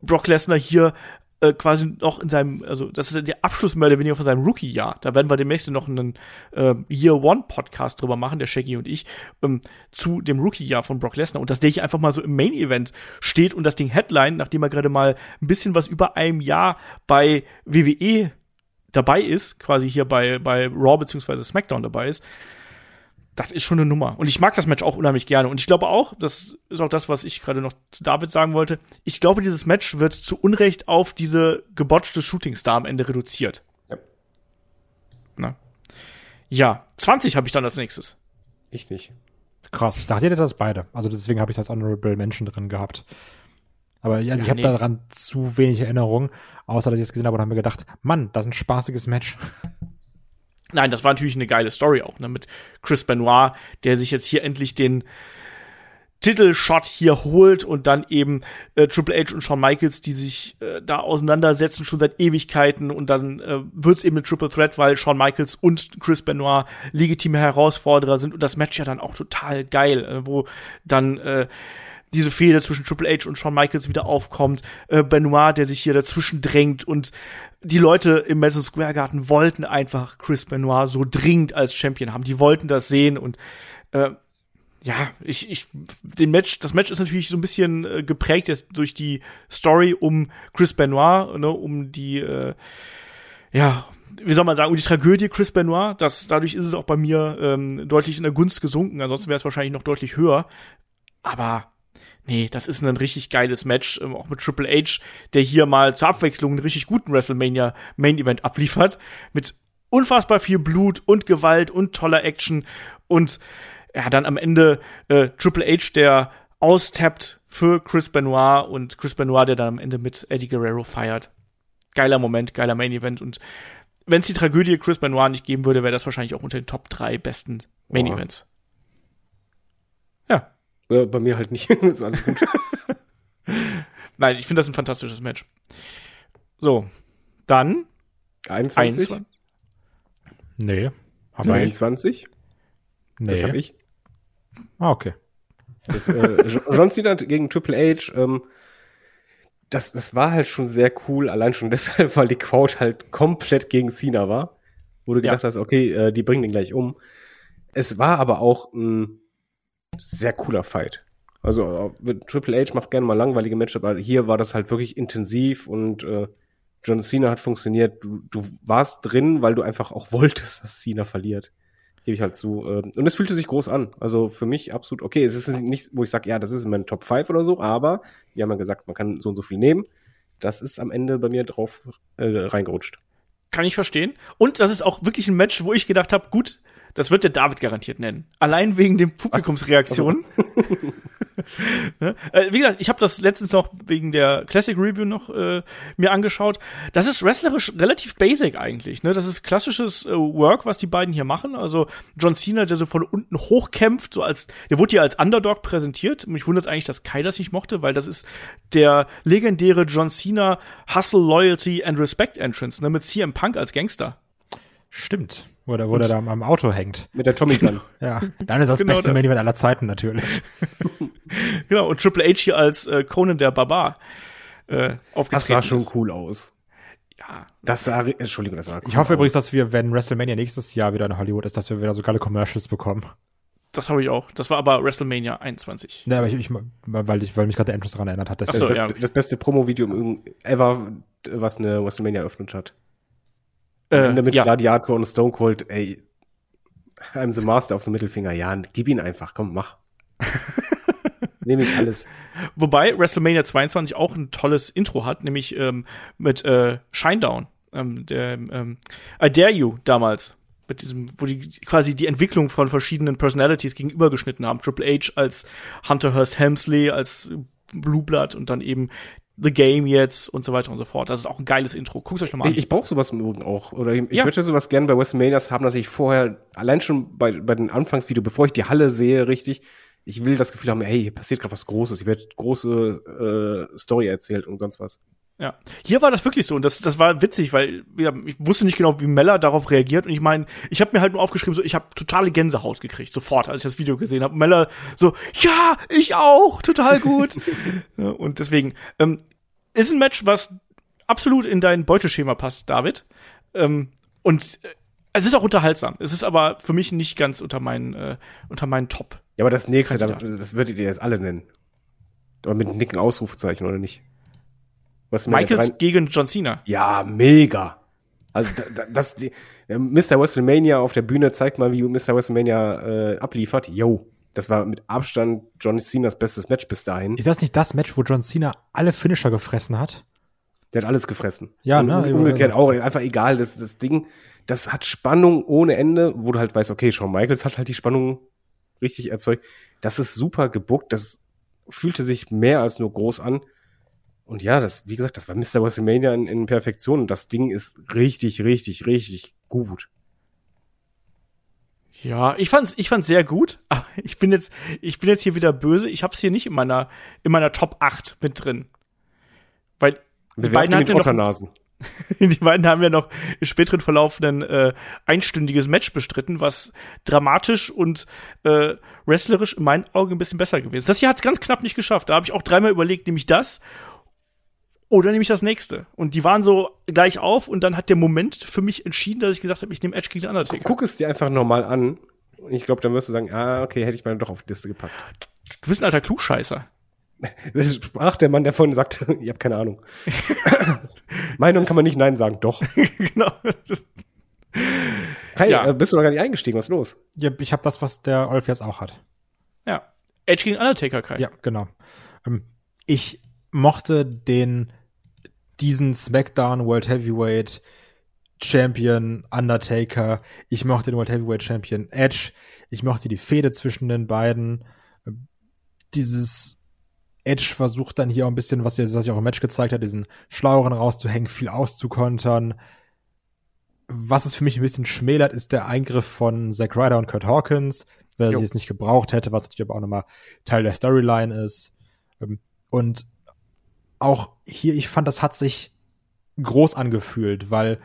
[SPEAKER 2] Brock Lesnar hier äh, quasi noch in seinem, also das ist der Abschluss mehr oder weniger von seinem Rookie-Jahr. Da werden wir demnächst noch einen äh, Year-One-Podcast drüber machen, der Shaggy und ich, ähm, zu dem Rookie-Jahr von Brock Lesnar. Und dass der hier einfach mal so im Main-Event steht und das Ding Headline, nachdem er gerade mal ein bisschen was über einem Jahr bei WWE dabei ist, quasi hier bei, bei Raw beziehungsweise SmackDown dabei ist, das ist schon eine Nummer. Und ich mag das Match auch unheimlich gerne. Und ich glaube auch, das ist auch das, was ich gerade noch zu David sagen wollte, ich glaube, dieses Match wird zu Unrecht auf diese gebotchte Shooting Star am Ende reduziert.
[SPEAKER 4] Ja.
[SPEAKER 2] Na. Ja, 20 habe ich dann als nächstes.
[SPEAKER 4] Ich nicht.
[SPEAKER 3] Krass, ich dachte, ihr das beide. Also deswegen habe ich das als Honorable Mention drin gehabt. Aber ja, also ich
[SPEAKER 2] Ja,
[SPEAKER 3] habe
[SPEAKER 2] nee.
[SPEAKER 3] daran zu wenig Erinnerung, außer dass ich es gesehen habe und habe mir gedacht, Mann, das ist ein spaßiges Match.
[SPEAKER 2] Nein, das war natürlich eine geile Story auch, ne, mit Chris Benoit, der sich jetzt hier endlich den Titelshot hier holt und dann eben äh, Triple H und Shawn Michaels, die sich äh, da auseinandersetzen schon seit Ewigkeiten und dann äh, wird's eben eine Triple Threat, weil Shawn Michaels und Chris Benoit legitime Herausforderer sind und das Match ja dann auch total geil, äh, wo dann äh, diese Fehde zwischen Triple H und Shawn Michaels wieder aufkommt, äh, Benoit, der sich hier dazwischen drängt und die Leute im Madison Square Garden wollten einfach Chris Benoit so dringend als Champion haben. Die wollten das sehen und äh, ja, ich, ich, den Match, das Match ist natürlich so ein bisschen äh, geprägt jetzt durch die Story um Chris Benoit, ne, um die, äh, ja, wie soll man sagen, um die Tragödie Chris Benoit. Das, dadurch ist es auch bei mir ähm, deutlich in der Gunst gesunken. Ansonsten wäre es wahrscheinlich noch deutlich höher. Aber nee, das ist ein richtig geiles Match, ähm, auch mit Triple H, der hier mal zur Abwechslung einen richtig guten WrestleMania Main Event abliefert. Mit unfassbar viel Blut und Gewalt und toller Action und ja, dann am Ende äh, Triple H, der austappt für Chris Benoit und Chris Benoit, der dann am Ende mit Eddie Guerrero feiert. Geiler Moment, geiler Main Event und wenn es die Tragödie Chris Benoit nicht geben würde, wäre das wahrscheinlich auch unter den Top 3 besten Main. Events. Ja,
[SPEAKER 4] Ja, bei mir halt nicht. ist alles gut.
[SPEAKER 2] nein, ich finde das ein fantastisches Match. So, dann
[SPEAKER 4] 21?
[SPEAKER 2] 21.
[SPEAKER 3] Nee. Hab ich nicht.
[SPEAKER 4] 22?
[SPEAKER 3] Nee.
[SPEAKER 4] Das habe ich.
[SPEAKER 3] Ah, okay.
[SPEAKER 4] Das, äh, Jo- John Cena gegen Triple H, ähm, das, das war halt schon sehr cool, allein schon deshalb, weil die Crowd halt komplett gegen Cena war. Wo du
[SPEAKER 2] Ja.
[SPEAKER 4] gedacht hast, okay, äh, die bringen den gleich um. Es war aber auch ein sehr cooler Fight. Also äh, Triple H macht gerne mal langweilige Matchup, aber hier war das halt wirklich intensiv und äh, John Cena hat funktioniert. Du, du warst drin, weil du einfach auch wolltest, dass Cena verliert. Gebe ich halt zu. Ähm, Und es fühlte sich groß an. Also für mich absolut okay. Es ist nicht, wo ich sage, ja, das ist in meinen Top 5 oder so, aber wir haben ja gesagt, man kann so und so viel nehmen. Das ist am Ende bei mir drauf äh, reingerutscht.
[SPEAKER 2] Kann ich verstehen. Und das ist auch wirklich ein Match, wo ich gedacht habe, gut, Das wird der David garantiert nennen. Allein wegen den Publikumsreaktionen. ne? äh, wie gesagt, ich habe das letztens noch wegen der Classic Review noch äh, mir angeschaut. Das ist wrestlerisch relativ basic eigentlich. Ne? Das ist klassisches äh, Work, was die beiden hier machen. Also John Cena, der so von unten hochkämpft, so als der wurde hier als Underdog präsentiert. Mich wundert eigentlich, dass Kai das nicht mochte, weil das ist der legendäre John Cena Hustle, Loyalty and Respect Entrance ne? mit CM Punk als Gangster.
[SPEAKER 3] Stimmt. Wo der, wo der da am Auto hängt.
[SPEAKER 4] Mit der Tommy Gun.
[SPEAKER 3] Ja, dann ist das
[SPEAKER 2] Genau
[SPEAKER 3] beste
[SPEAKER 2] das.
[SPEAKER 3] Main Event aller Zeiten natürlich.
[SPEAKER 2] Genau, und Triple H hier als äh, Conan der Barbar äh,
[SPEAKER 4] Das sah schon
[SPEAKER 2] ist.
[SPEAKER 4] cool aus.
[SPEAKER 2] Ja,
[SPEAKER 4] Das sah, Entschuldigung, das sah cool
[SPEAKER 3] Ich hoffe
[SPEAKER 4] aus.
[SPEAKER 3] übrigens, dass wir, wenn WrestleMania nächstes Jahr wieder in Hollywood ist, dass wir wieder so geile Commercials bekommen.
[SPEAKER 2] das habe ich auch. Das war aber WrestleMania 21.
[SPEAKER 3] Ne, aber ich, ich weil ich, weil mich gerade der Entrance daran erinnert hat. Deswegen,
[SPEAKER 2] so,
[SPEAKER 4] das,
[SPEAKER 2] ja.
[SPEAKER 4] das beste Promo-Video ever, was eine WrestleMania eröffnet hat.
[SPEAKER 2] Äh,
[SPEAKER 4] Am Ende mit
[SPEAKER 2] ja.
[SPEAKER 4] Gladiator und Stone Cold, ey, I'm the Master auf dem Mittelfinger. Ja, gib ihn einfach, komm, mach. Nehme ich alles.
[SPEAKER 2] Wobei WrestleMania 22 auch ein tolles Intro hat, nämlich ähm, mit äh, Shinedown, ähm, der ähm, I Dare You damals. Mit diesem, wo die quasi die Entwicklung von verschiedenen Personalities gegenübergeschnitten haben. Triple H als Hunter Hearst Helmsley, als Blue Blood und dann eben The Game jetzt und so weiter und so fort. Das ist auch ein geiles Intro. Guckt euch nochmal an.
[SPEAKER 4] Ich, ich brauche sowas im Übrigen auch. Oder ich, ich
[SPEAKER 2] Ja.
[SPEAKER 4] möchte sowas gerne bei WrestleManias haben, dass ich vorher, allein schon bei, bei den Anfangsvideo, bevor ich die Halle sehe, richtig, ich will das Gefühl haben, hey, hier passiert gerade was Großes, hier wird große äh, Story erzählt und sonst was.
[SPEAKER 2] Ja. Hier war das wirklich so und das, das war witzig, weil ja, ich wusste nicht genau, wie Meller darauf reagiert und ich meine, ich habe mir halt nur aufgeschrieben, so ich habe totale Gänsehaut gekriegt, sofort, als ich das Video gesehen habe. Meller so, ja, ich auch, total gut. ja, und deswegen ähm, ist ein Match, was absolut in dein Beuteschema passt, David. Ähm, und äh, es ist auch unterhaltsam. Es ist aber für mich nicht ganz unter meinen äh, unter meinen Top.
[SPEAKER 4] Ja, aber das nächste, das würdet ihr jetzt alle nennen. Aber mit einem dicken Ausrufezeichen, oder nicht? WrestleMania
[SPEAKER 2] Michaels
[SPEAKER 4] 3
[SPEAKER 2] gegen John Cena.
[SPEAKER 4] Ja, mega. Also da, da, das, die, äh, Mr. WrestleMania auf der Bühne zeigt mal, wie Mr. WrestleMania äh, abliefert. Yo, das war mit Abstand John Cenas bestes Match bis dahin.
[SPEAKER 3] ist das nicht das Match, wo John Cena alle Finisher gefressen hat?
[SPEAKER 4] Der hat alles gefressen.
[SPEAKER 3] Ja,
[SPEAKER 4] Und
[SPEAKER 3] ne?
[SPEAKER 4] Umgekehrt auch. Einfach egal. Das, das Ding, das hat Spannung ohne Ende, wo du halt weißt, okay, Shawn Michaels hat halt die Spannung richtig erzeugt. Das ist super gebuckt. Das fühlte sich mehr als nur groß an. Und ja, das, wie gesagt, das war Mr. WrestleMania in, in Perfektion. Und das Ding ist richtig, richtig, richtig gut.
[SPEAKER 2] Ja, ich fand's, ich fand's sehr gut, aber ich bin jetzt, ich bin jetzt hier wieder böse. Ich hab's hier nicht in meiner, in meiner Top 8 mit drin. Weil die beiden, hatten ja noch, die beiden haben ja noch im späteren Verlauf ein äh, einstündiges Match bestritten, was dramatisch und äh, wrestlerisch in meinen Augen ein bisschen besser gewesen ist. Das hier hat's ganz knapp nicht geschafft. Da habe ich auch dreimal überlegt, nehme ich das oder nehme ich das nächste. Und die waren so gleich auf und dann hat der Moment für mich entschieden, dass ich gesagt habe, ich nehme Edge gegen den Undertaker.
[SPEAKER 4] Guck es dir einfach normal an. Und ich glaube, dann wirst du sagen, ah, okay, hätte ich mal doch auf die Liste gepackt.
[SPEAKER 2] Du bist ein alter Klugscheißer.
[SPEAKER 4] Das sprach der Mann, der vorhin sagte, ich habe keine Ahnung. Meinung kann man nicht Nein sagen. Doch.
[SPEAKER 2] genau.
[SPEAKER 4] Kai,
[SPEAKER 2] Ja.
[SPEAKER 4] äh, bist du noch gar nicht eingestiegen? Was ist los?
[SPEAKER 3] Ja, ich habe das, was der Olf jetzt auch hat.
[SPEAKER 2] Ja. Edge gegen Undertaker, Kai.
[SPEAKER 3] Ja, genau. Ähm, ich mochte den diesen SmackDown World Heavyweight Champion Undertaker. Ich mochte den World Heavyweight Champion Edge. Ich mochte die Fehde zwischen den beiden. Dieses Edge versucht dann hier auch ein bisschen, was er was sich auch im Match gezeigt hat, diesen Schlaueren rauszuhängen, viel auszukontern. Was es für mich ein bisschen schmälert, ist der Eingriff von Zack Ryder und Kurt Hawkins, weil er
[SPEAKER 2] Jo.
[SPEAKER 3] sie jetzt nicht gebraucht hätte, was natürlich aber auch nochmal Teil der Storyline ist. Ähm, Und auch hier, ich fand, das hat sich groß angefühlt, weil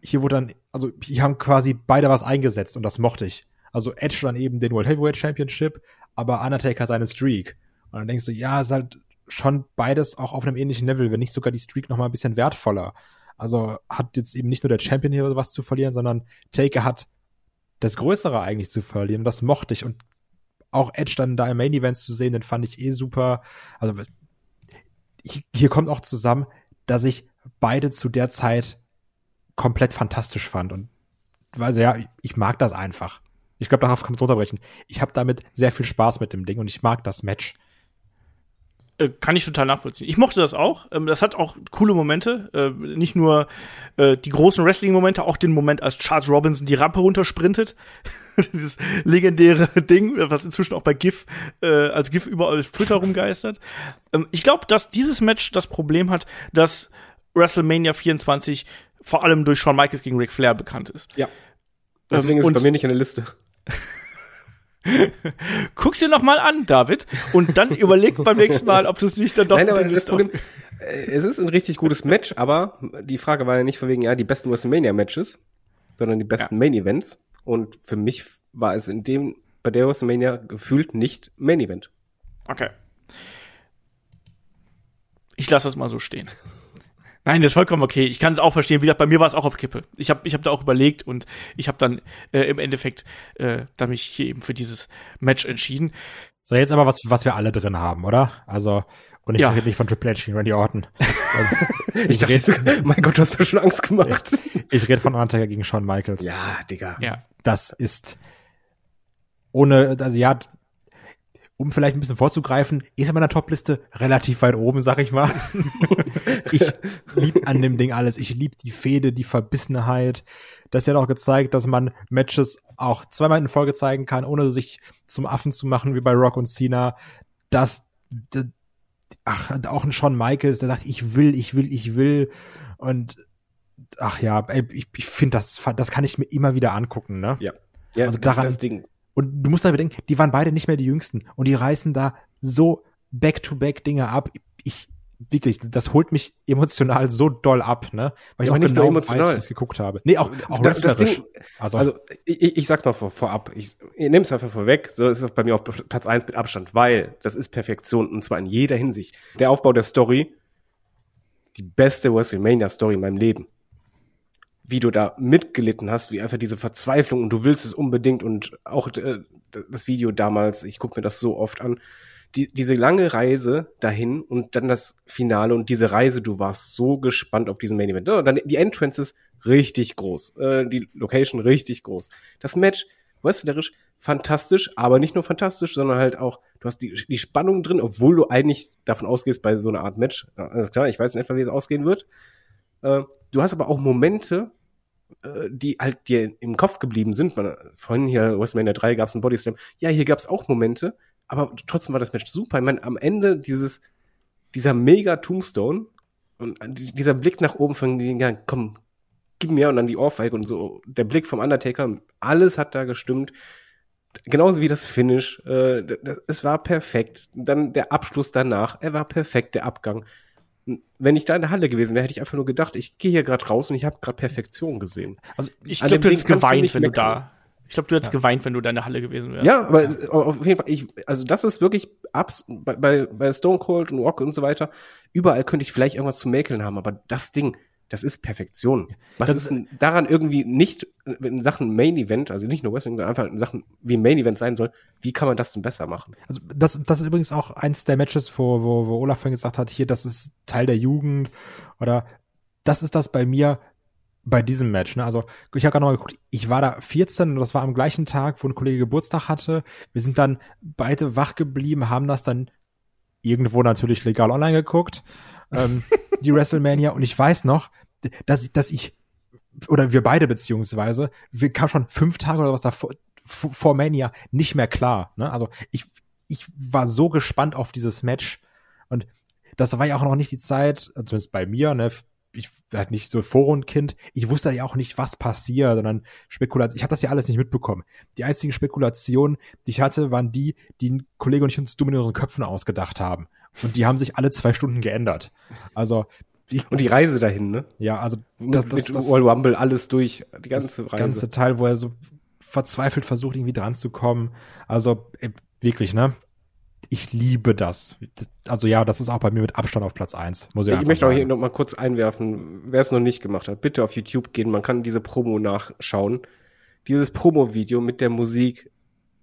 [SPEAKER 3] hier wurde dann, also hier haben quasi beide was eingesetzt und das mochte ich. Also Edge dann eben den World Heavyweight Championship, aber Undertaker seine Streak. Und dann denkst du, ja, ist halt schon beides auch auf einem ähnlichen Level, wenn nicht sogar die Streak noch mal ein bisschen wertvoller. Also hat jetzt eben nicht nur der Champion hier was zu verlieren, sondern Taker hat das Größere eigentlich zu verlieren. Das mochte ich. Und auch Edge dann da im Main Event zu sehen, den fand ich eh super. Also hier- kommt auch zusammen, dass ich beide zu der Zeit komplett fantastisch fand. Und also ja, ich mag das einfach. Ich glaube, darauf kann man es runterbrechen. Ich habe damit sehr viel Spaß mit dem Ding und ich mag das Match.
[SPEAKER 2] Äh, kann ich total nachvollziehen. Ich mochte das auch. Ähm, das hat auch coole Momente. Äh, nicht nur äh, die großen Wrestling-Momente, auch den Moment, als Charles Robinson die Rampe runtersprintet. Dieses legendäre Ding, was inzwischen auch bei GIF, äh, als GIF überall auf Twitter rumgeistert. Ähm, ich glaube, dass dieses Match das Problem hat, dass WrestleMania 24 vor allem durch Shawn Michaels gegen Ric Flair bekannt ist.
[SPEAKER 4] Ja. Deswegen
[SPEAKER 2] Ähm,
[SPEAKER 4] ist es bei mir nicht in der Liste.
[SPEAKER 2] Guck's dir noch mal an, David, und dann überleg beim nächsten Mal, ob du es nicht dann doch
[SPEAKER 4] Nein, aber das Problem, äh, es ist ein richtig gutes Match, aber die Frage war ja nicht von wegen, ja, die besten WrestleMania-Matches, sondern die besten Main-Events. Und für mich war es in dem, bei der WrestleMania gefühlt nicht Main-Event.
[SPEAKER 2] Okay. Ich lasse das mal so stehen. Nein, das ist vollkommen okay. Ich kann es auch verstehen. Wie gesagt, bei mir war es auch auf Kippe. Ich habe ich hab da auch überlegt und ich habe dann äh, im Endeffekt äh, dann mich hier eben für dieses Match entschieden.
[SPEAKER 3] So, jetzt aber was, was wir alle drin haben, oder? Also, und ich
[SPEAKER 2] Ja.
[SPEAKER 3] rede nicht von Triple H gegen Randy Orton.
[SPEAKER 4] Ich dachte, mein Gott, du hast mir schon Angst gemacht.
[SPEAKER 3] Ich rede von Undertaker gegen Shawn Michaels.
[SPEAKER 4] Ja, Digga.
[SPEAKER 2] Ja.
[SPEAKER 3] Das ist ohne, also ja, um vielleicht ein bisschen vorzugreifen, ist in meiner Topliste relativ weit oben, sag ich mal. Ich lieb an dem Ding alles. Ich lieb die Fehde, die Verbissenheit. Das hat auch gezeigt, dass man Matches auch zweimal in Folge zeigen kann, ohne sich zum Affen zu machen, wie bei Rock und Cena. Das, d- ach, auch ein Shawn Michaels, der sagt, ich will, ich will, ich will. Und ach ja, ey, ich, ich finde, das, das kann ich mir immer wieder angucken, ne?
[SPEAKER 4] Ja. Ja,
[SPEAKER 3] Also daran-
[SPEAKER 4] das Ding.
[SPEAKER 3] Und du musst da bedenken, die waren beide nicht mehr die Jüngsten. Und die reißen da so back-to-back Dinge ab. Ich, wirklich, das holt mich emotional so doll ab, ne? Weil ich
[SPEAKER 4] Ja,
[SPEAKER 3] auch
[SPEAKER 4] nicht
[SPEAKER 3] genau
[SPEAKER 4] nur emotional.
[SPEAKER 3] weiß, ich das geguckt habe. Nee, auch, auch
[SPEAKER 4] Das- das. Ding-
[SPEAKER 3] also,
[SPEAKER 4] Also, ich, ich sag's mal vor, vorab. Ich, ich nehme es einfach vorweg. So ist es bei mir auf Platz eins mit Abstand, weil das ist Perfektion und zwar in jeder Hinsicht. Der Aufbau der Story, die beste WrestleMania-Story in meinem Leben. Wie du da mitgelitten hast, wie einfach diese Verzweiflung und du willst es unbedingt und auch äh, das Video damals, ich gucke mir das so oft an, die, diese lange Reise dahin und dann das Finale und diese Reise, du warst so gespannt auf diesen Main Event. Ja, dann die Entrances richtig groß, äh, die Location richtig groß. Das Match wrestlerisch fantastisch, aber nicht nur fantastisch, sondern halt auch, du hast die, die Spannung drin, obwohl du eigentlich davon ausgehst bei so einer Art Match, alles klar, ich weiß etwa, wie es ausgehen wird. Äh, du hast aber auch Momente, äh, die halt dir im Kopf geblieben sind. Vorhin hier, WrestleMania 3 gab es einen Bodyslam. Ja, hier gab es auch Momente, aber trotzdem war das Match super. Ich meine, am Ende dieses, dieser mega Tombstone und dieser Blick nach oben von den, ja, komm, gib mir und dann die Ohrfeige und so, der Blick vom Undertaker, alles hat da gestimmt. Genauso wie das Finish, äh, das, es war perfekt. Dann der Abschluss danach, er war perfekt, der Abgang. Wenn ich da in der Halle gewesen wäre, hätte ich einfach nur gedacht, ich gehe hier gerade raus und ich habe gerade Perfektion gesehen.
[SPEAKER 3] also
[SPEAKER 2] Ich glaube, du hättest geweint, wenn du da. Ich glaube, du hättest geweint, wenn du da in der Halle gewesen wärst.
[SPEAKER 4] Ja, aber auf jeden Fall, ich, also das ist wirklich abs bei, bei, bei Stone Cold und Rock und so weiter. Überall könnte ich vielleicht irgendwas zu mäkeln haben, aber das Ding, das ist Perfektion. Was
[SPEAKER 3] Das-
[SPEAKER 4] ist denn daran irgendwie nicht in Sachen Main Event, also nicht nur Wrestling, sondern einfach in Sachen, wie Main Event sein soll, wie kann man das denn besser machen?
[SPEAKER 3] Also das, das ist übrigens auch eins der Matches, wo, wo, wo Olaf vorhin gesagt hat, hier, das ist Teil der Jugend oder das ist das bei mir bei diesem Match. Ne? Also ich habe gerade noch mal geguckt, ich war da 14 und das war am gleichen Tag, wo ein Kollege Geburtstag hatte. Wir sind dann beide wach geblieben, haben das dann irgendwo natürlich legal online geguckt, ähm, die WrestleMania. Und ich weiß noch, dass ich, dass ich oder wir beide beziehungsweise, wir kamen schon fünf Tage oder was davor v- vor Mania nicht mehr klar. Ne? Also ich, ich war so gespannt auf dieses Match und das war ja auch noch nicht die Zeit, zumindest bei mir, ne, ich war halt nicht so Vorrundkind, ich wusste ja auch nicht, was passiert, sondern Spekulation, ich habe das ja alles nicht mitbekommen. Die einzigen Spekulationen, die ich hatte, waren die, die ein Kollege und ich uns dumm in unseren Köpfen ausgedacht haben. Und die haben sich alle zwei Stunden geändert. Also, ich,
[SPEAKER 4] Und die Reise dahin, ne?
[SPEAKER 3] ja, also
[SPEAKER 4] Das,
[SPEAKER 3] das,
[SPEAKER 4] mit
[SPEAKER 3] das,
[SPEAKER 4] Royal Rumble alles durch, die ganze
[SPEAKER 3] das
[SPEAKER 4] Reise.
[SPEAKER 3] ganze Teil, wo er so verzweifelt versucht, irgendwie dran zu kommen. Also wirklich, ne? Ich liebe das. Also ja, das ist auch bei mir mit Abstand auf Platz eins. Muss ich,
[SPEAKER 4] Ich möchte auch hier noch mal kurz einwerfen, wer es noch nicht gemacht hat, bitte auf YouTube gehen, man kann diese Promo nachschauen. Dieses Promo-Video mit der Musik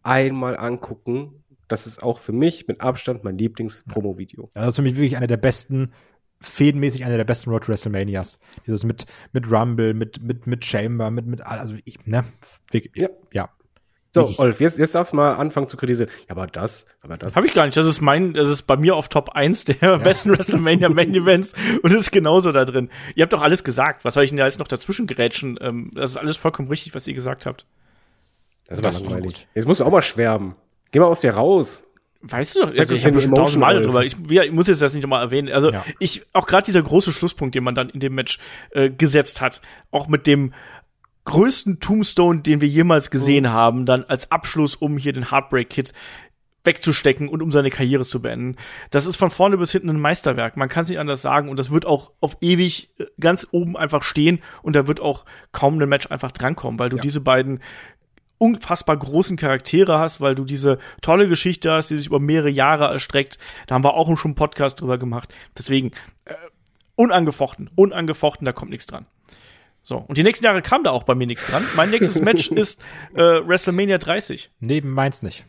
[SPEAKER 4] einmal angucken. Das ist auch für mich mit Abstand mein Lieblings-Promo-Video.
[SPEAKER 3] Ja, das ist für mich wirklich eine der besten, fädenmäßig eine der besten Road to WrestleManias. Dieses mit, mit Rumble, mit, mit, mit Chamber, mit, mit, all- also ich, ne, wirklich,
[SPEAKER 4] Ja.
[SPEAKER 3] ja.
[SPEAKER 4] So,
[SPEAKER 3] Wirklich.
[SPEAKER 4] Olf, jetzt, jetzt darfst du mal anfangen zu kritisieren. Ja, aber das, aber das.
[SPEAKER 2] Habe ich gar nicht. Das ist mein, das ist bei mir auf Top 1 der besten WrestleMania Main Events und ist genauso da drin. Ihr habt doch alles gesagt. Was soll ich denn da jetzt noch dazwischen gerätschen? Ähm, das ist alles vollkommen richtig, was ihr gesagt habt.
[SPEAKER 4] Das war
[SPEAKER 3] Das ist doch
[SPEAKER 4] langweilig. Jetzt musst du auch mal schwärmen. Geh mal aus dir raus.
[SPEAKER 2] Weißt du doch, also ich habe schon tausendmal
[SPEAKER 4] Alf.
[SPEAKER 2] drüber. Ich, ja, ich muss jetzt das nicht nochmal erwähnen. Also
[SPEAKER 3] Ja.
[SPEAKER 2] ich, auch gerade dieser große Schlusspunkt, den man dann in dem Match äh, gesetzt hat, auch mit dem größten Tombstone, den wir jemals gesehen
[SPEAKER 4] Mhm.
[SPEAKER 2] haben, dann als Abschluss, um hier den Heartbreak Kid wegzustecken und um seine Karriere zu beenden. Das ist von vorne bis hinten ein Meisterwerk. Man kann es nicht anders sagen und das wird auch auf ewig äh, ganz oben einfach stehen und da wird auch kaum ein Match einfach drankommen, weil du diese beiden unfassbar großen Charaktere hast, weil du diese tolle Geschichte hast, die sich über mehrere Jahre erstreckt. Da haben wir auch schon einen Podcast drüber gemacht. Deswegen äh, unangefochten, unangefochten, da kommt nichts dran. So, und die nächsten Jahre kam da auch bei mir nichts dran. Mein nächstes Match ist äh, WrestleMania 30.
[SPEAKER 3] Neben meins nicht.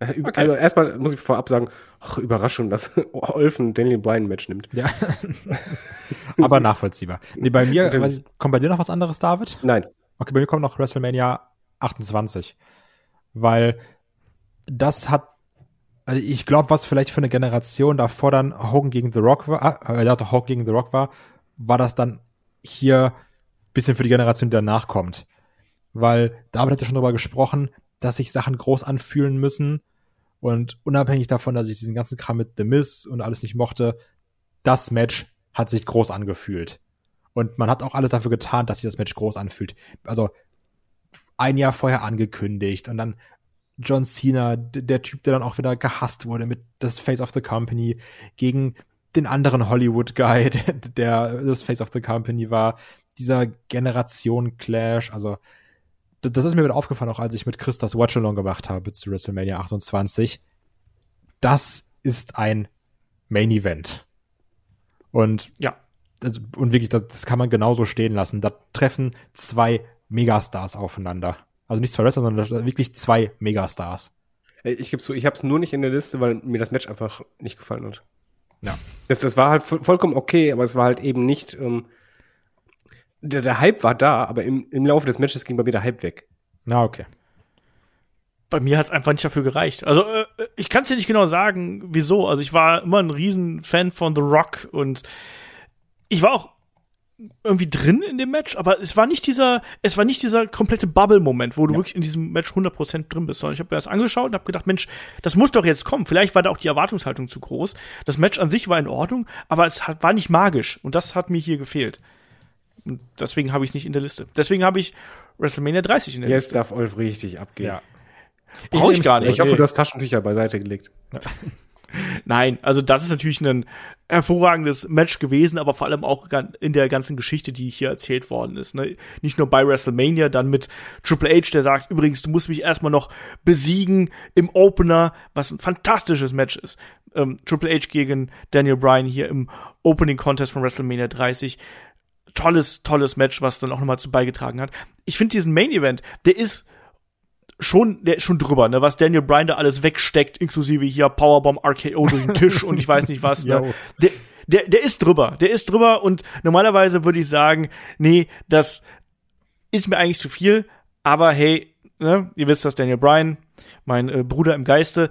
[SPEAKER 4] Äh, über- Also erstmal muss ich vorab sagen, ach, Überraschung, dass Olf ein Daniel Bryan Match nimmt.
[SPEAKER 3] Ja. Aber nachvollziehbar. Nee, bei mir, weiß ich, kommt bei dir noch was anderes, David?
[SPEAKER 4] Nein.
[SPEAKER 3] Okay, bei mir kommt noch WrestleMania 28. Weil das hat, also ich glaube, was vielleicht für eine Generation davor dann Hogan gegen The Rock war, äh, Hogan gegen The Rock war, war das dann hier bisschen für die Generation, die danach kommt. Weil David hat ja schon darüber gesprochen, dass sich Sachen groß anfühlen müssen. Und unabhängig davon, dass ich diesen ganzen Kram mit The Miz und alles nicht mochte, das Match hat sich groß angefühlt. Und man hat auch alles dafür getan, dass sich das Match groß anfühlt. Also ein Jahr vorher angekündigt und dann John Cena, der Typ, der dann auch wieder gehasst wurde mit das Face of the Company gegen den anderen Hollywood-Guy, der, der das Face of the Company war. Dieser Generation-Clash, also d- das ist mir wieder aufgefallen, auch als ich mit Chris das Watch-Along gemacht habe zu WrestleMania 28. Das ist ein Main-Event. Und
[SPEAKER 2] Ja.
[SPEAKER 3] also, und wirklich, das, das kann man genauso stehen lassen. Da treffen zwei Megastars aufeinander. Also nicht zwei Wrestler, sondern das- wirklich zwei Megastars.
[SPEAKER 4] Ich gebe zu, ich habe es nur nicht in der Liste, weil mir das Match einfach nicht gefallen hat.
[SPEAKER 3] Ja.
[SPEAKER 4] Das, das war halt vo- vollkommen okay, aber es war halt eben nicht. Ähm, der, der Hype war da, aber im, im Laufe des Matches ging bei mir der Hype weg.
[SPEAKER 3] Na, okay.
[SPEAKER 2] bei mir hat's einfach nicht dafür gereicht. Also äh, ich kann es dir nicht genau sagen, wieso. Also ich war immer ein Riesenfan von The Rock und ich war auch irgendwie drin in dem Match, aber es war nicht dieser, es war nicht dieser komplette Bubble-Moment, wo du wirklich in diesem Match 100% drin bist, sondern ich habe mir das angeschaut und habe gedacht, Mensch, das muss doch jetzt kommen. Vielleicht war da auch die Erwartungshaltung zu groß. Das Match an sich war in Ordnung, aber es hat, war nicht magisch und das hat mir hier gefehlt. Und deswegen habe ich es nicht in der Liste. Deswegen habe ich WrestleMania 30 in der
[SPEAKER 4] Jetzt
[SPEAKER 2] Liste.
[SPEAKER 4] darf Olf richtig abgehen.
[SPEAKER 3] Ja.
[SPEAKER 2] Brauche ich gar nicht.
[SPEAKER 4] Ich hoffe, du hast Taschentücher beiseite gelegt.
[SPEAKER 2] Nein, also das ist natürlich ein hervorragendes Match gewesen, aber vor allem auch in der ganzen Geschichte, die hier erzählt worden ist. Ne? Nicht nur bei WrestleMania, dann mit Triple H, der sagt, übrigens, du musst mich erstmal noch besiegen im Opener, was ein fantastisches Match ist. Ähm, Triple H gegen Daniel Bryan hier im Opening Contest von WrestleMania 30. Tolles, tolles Match, was dann auch nochmal zu beigetragen hat. Ich finde diesen Main Event, der ist schon, der ist schon drüber, ne, was Daniel Bryan da alles wegsteckt, inklusive hier Powerbomb RKO durch den Tisch und ich weiß nicht was, ne. Der, der, der ist drüber, der ist drüber und normalerweise würde ich sagen, nee, das ist mir eigentlich zu viel, aber hey, ne, ihr wisst das, Daniel Bryan, mein äh, Bruder im Geiste,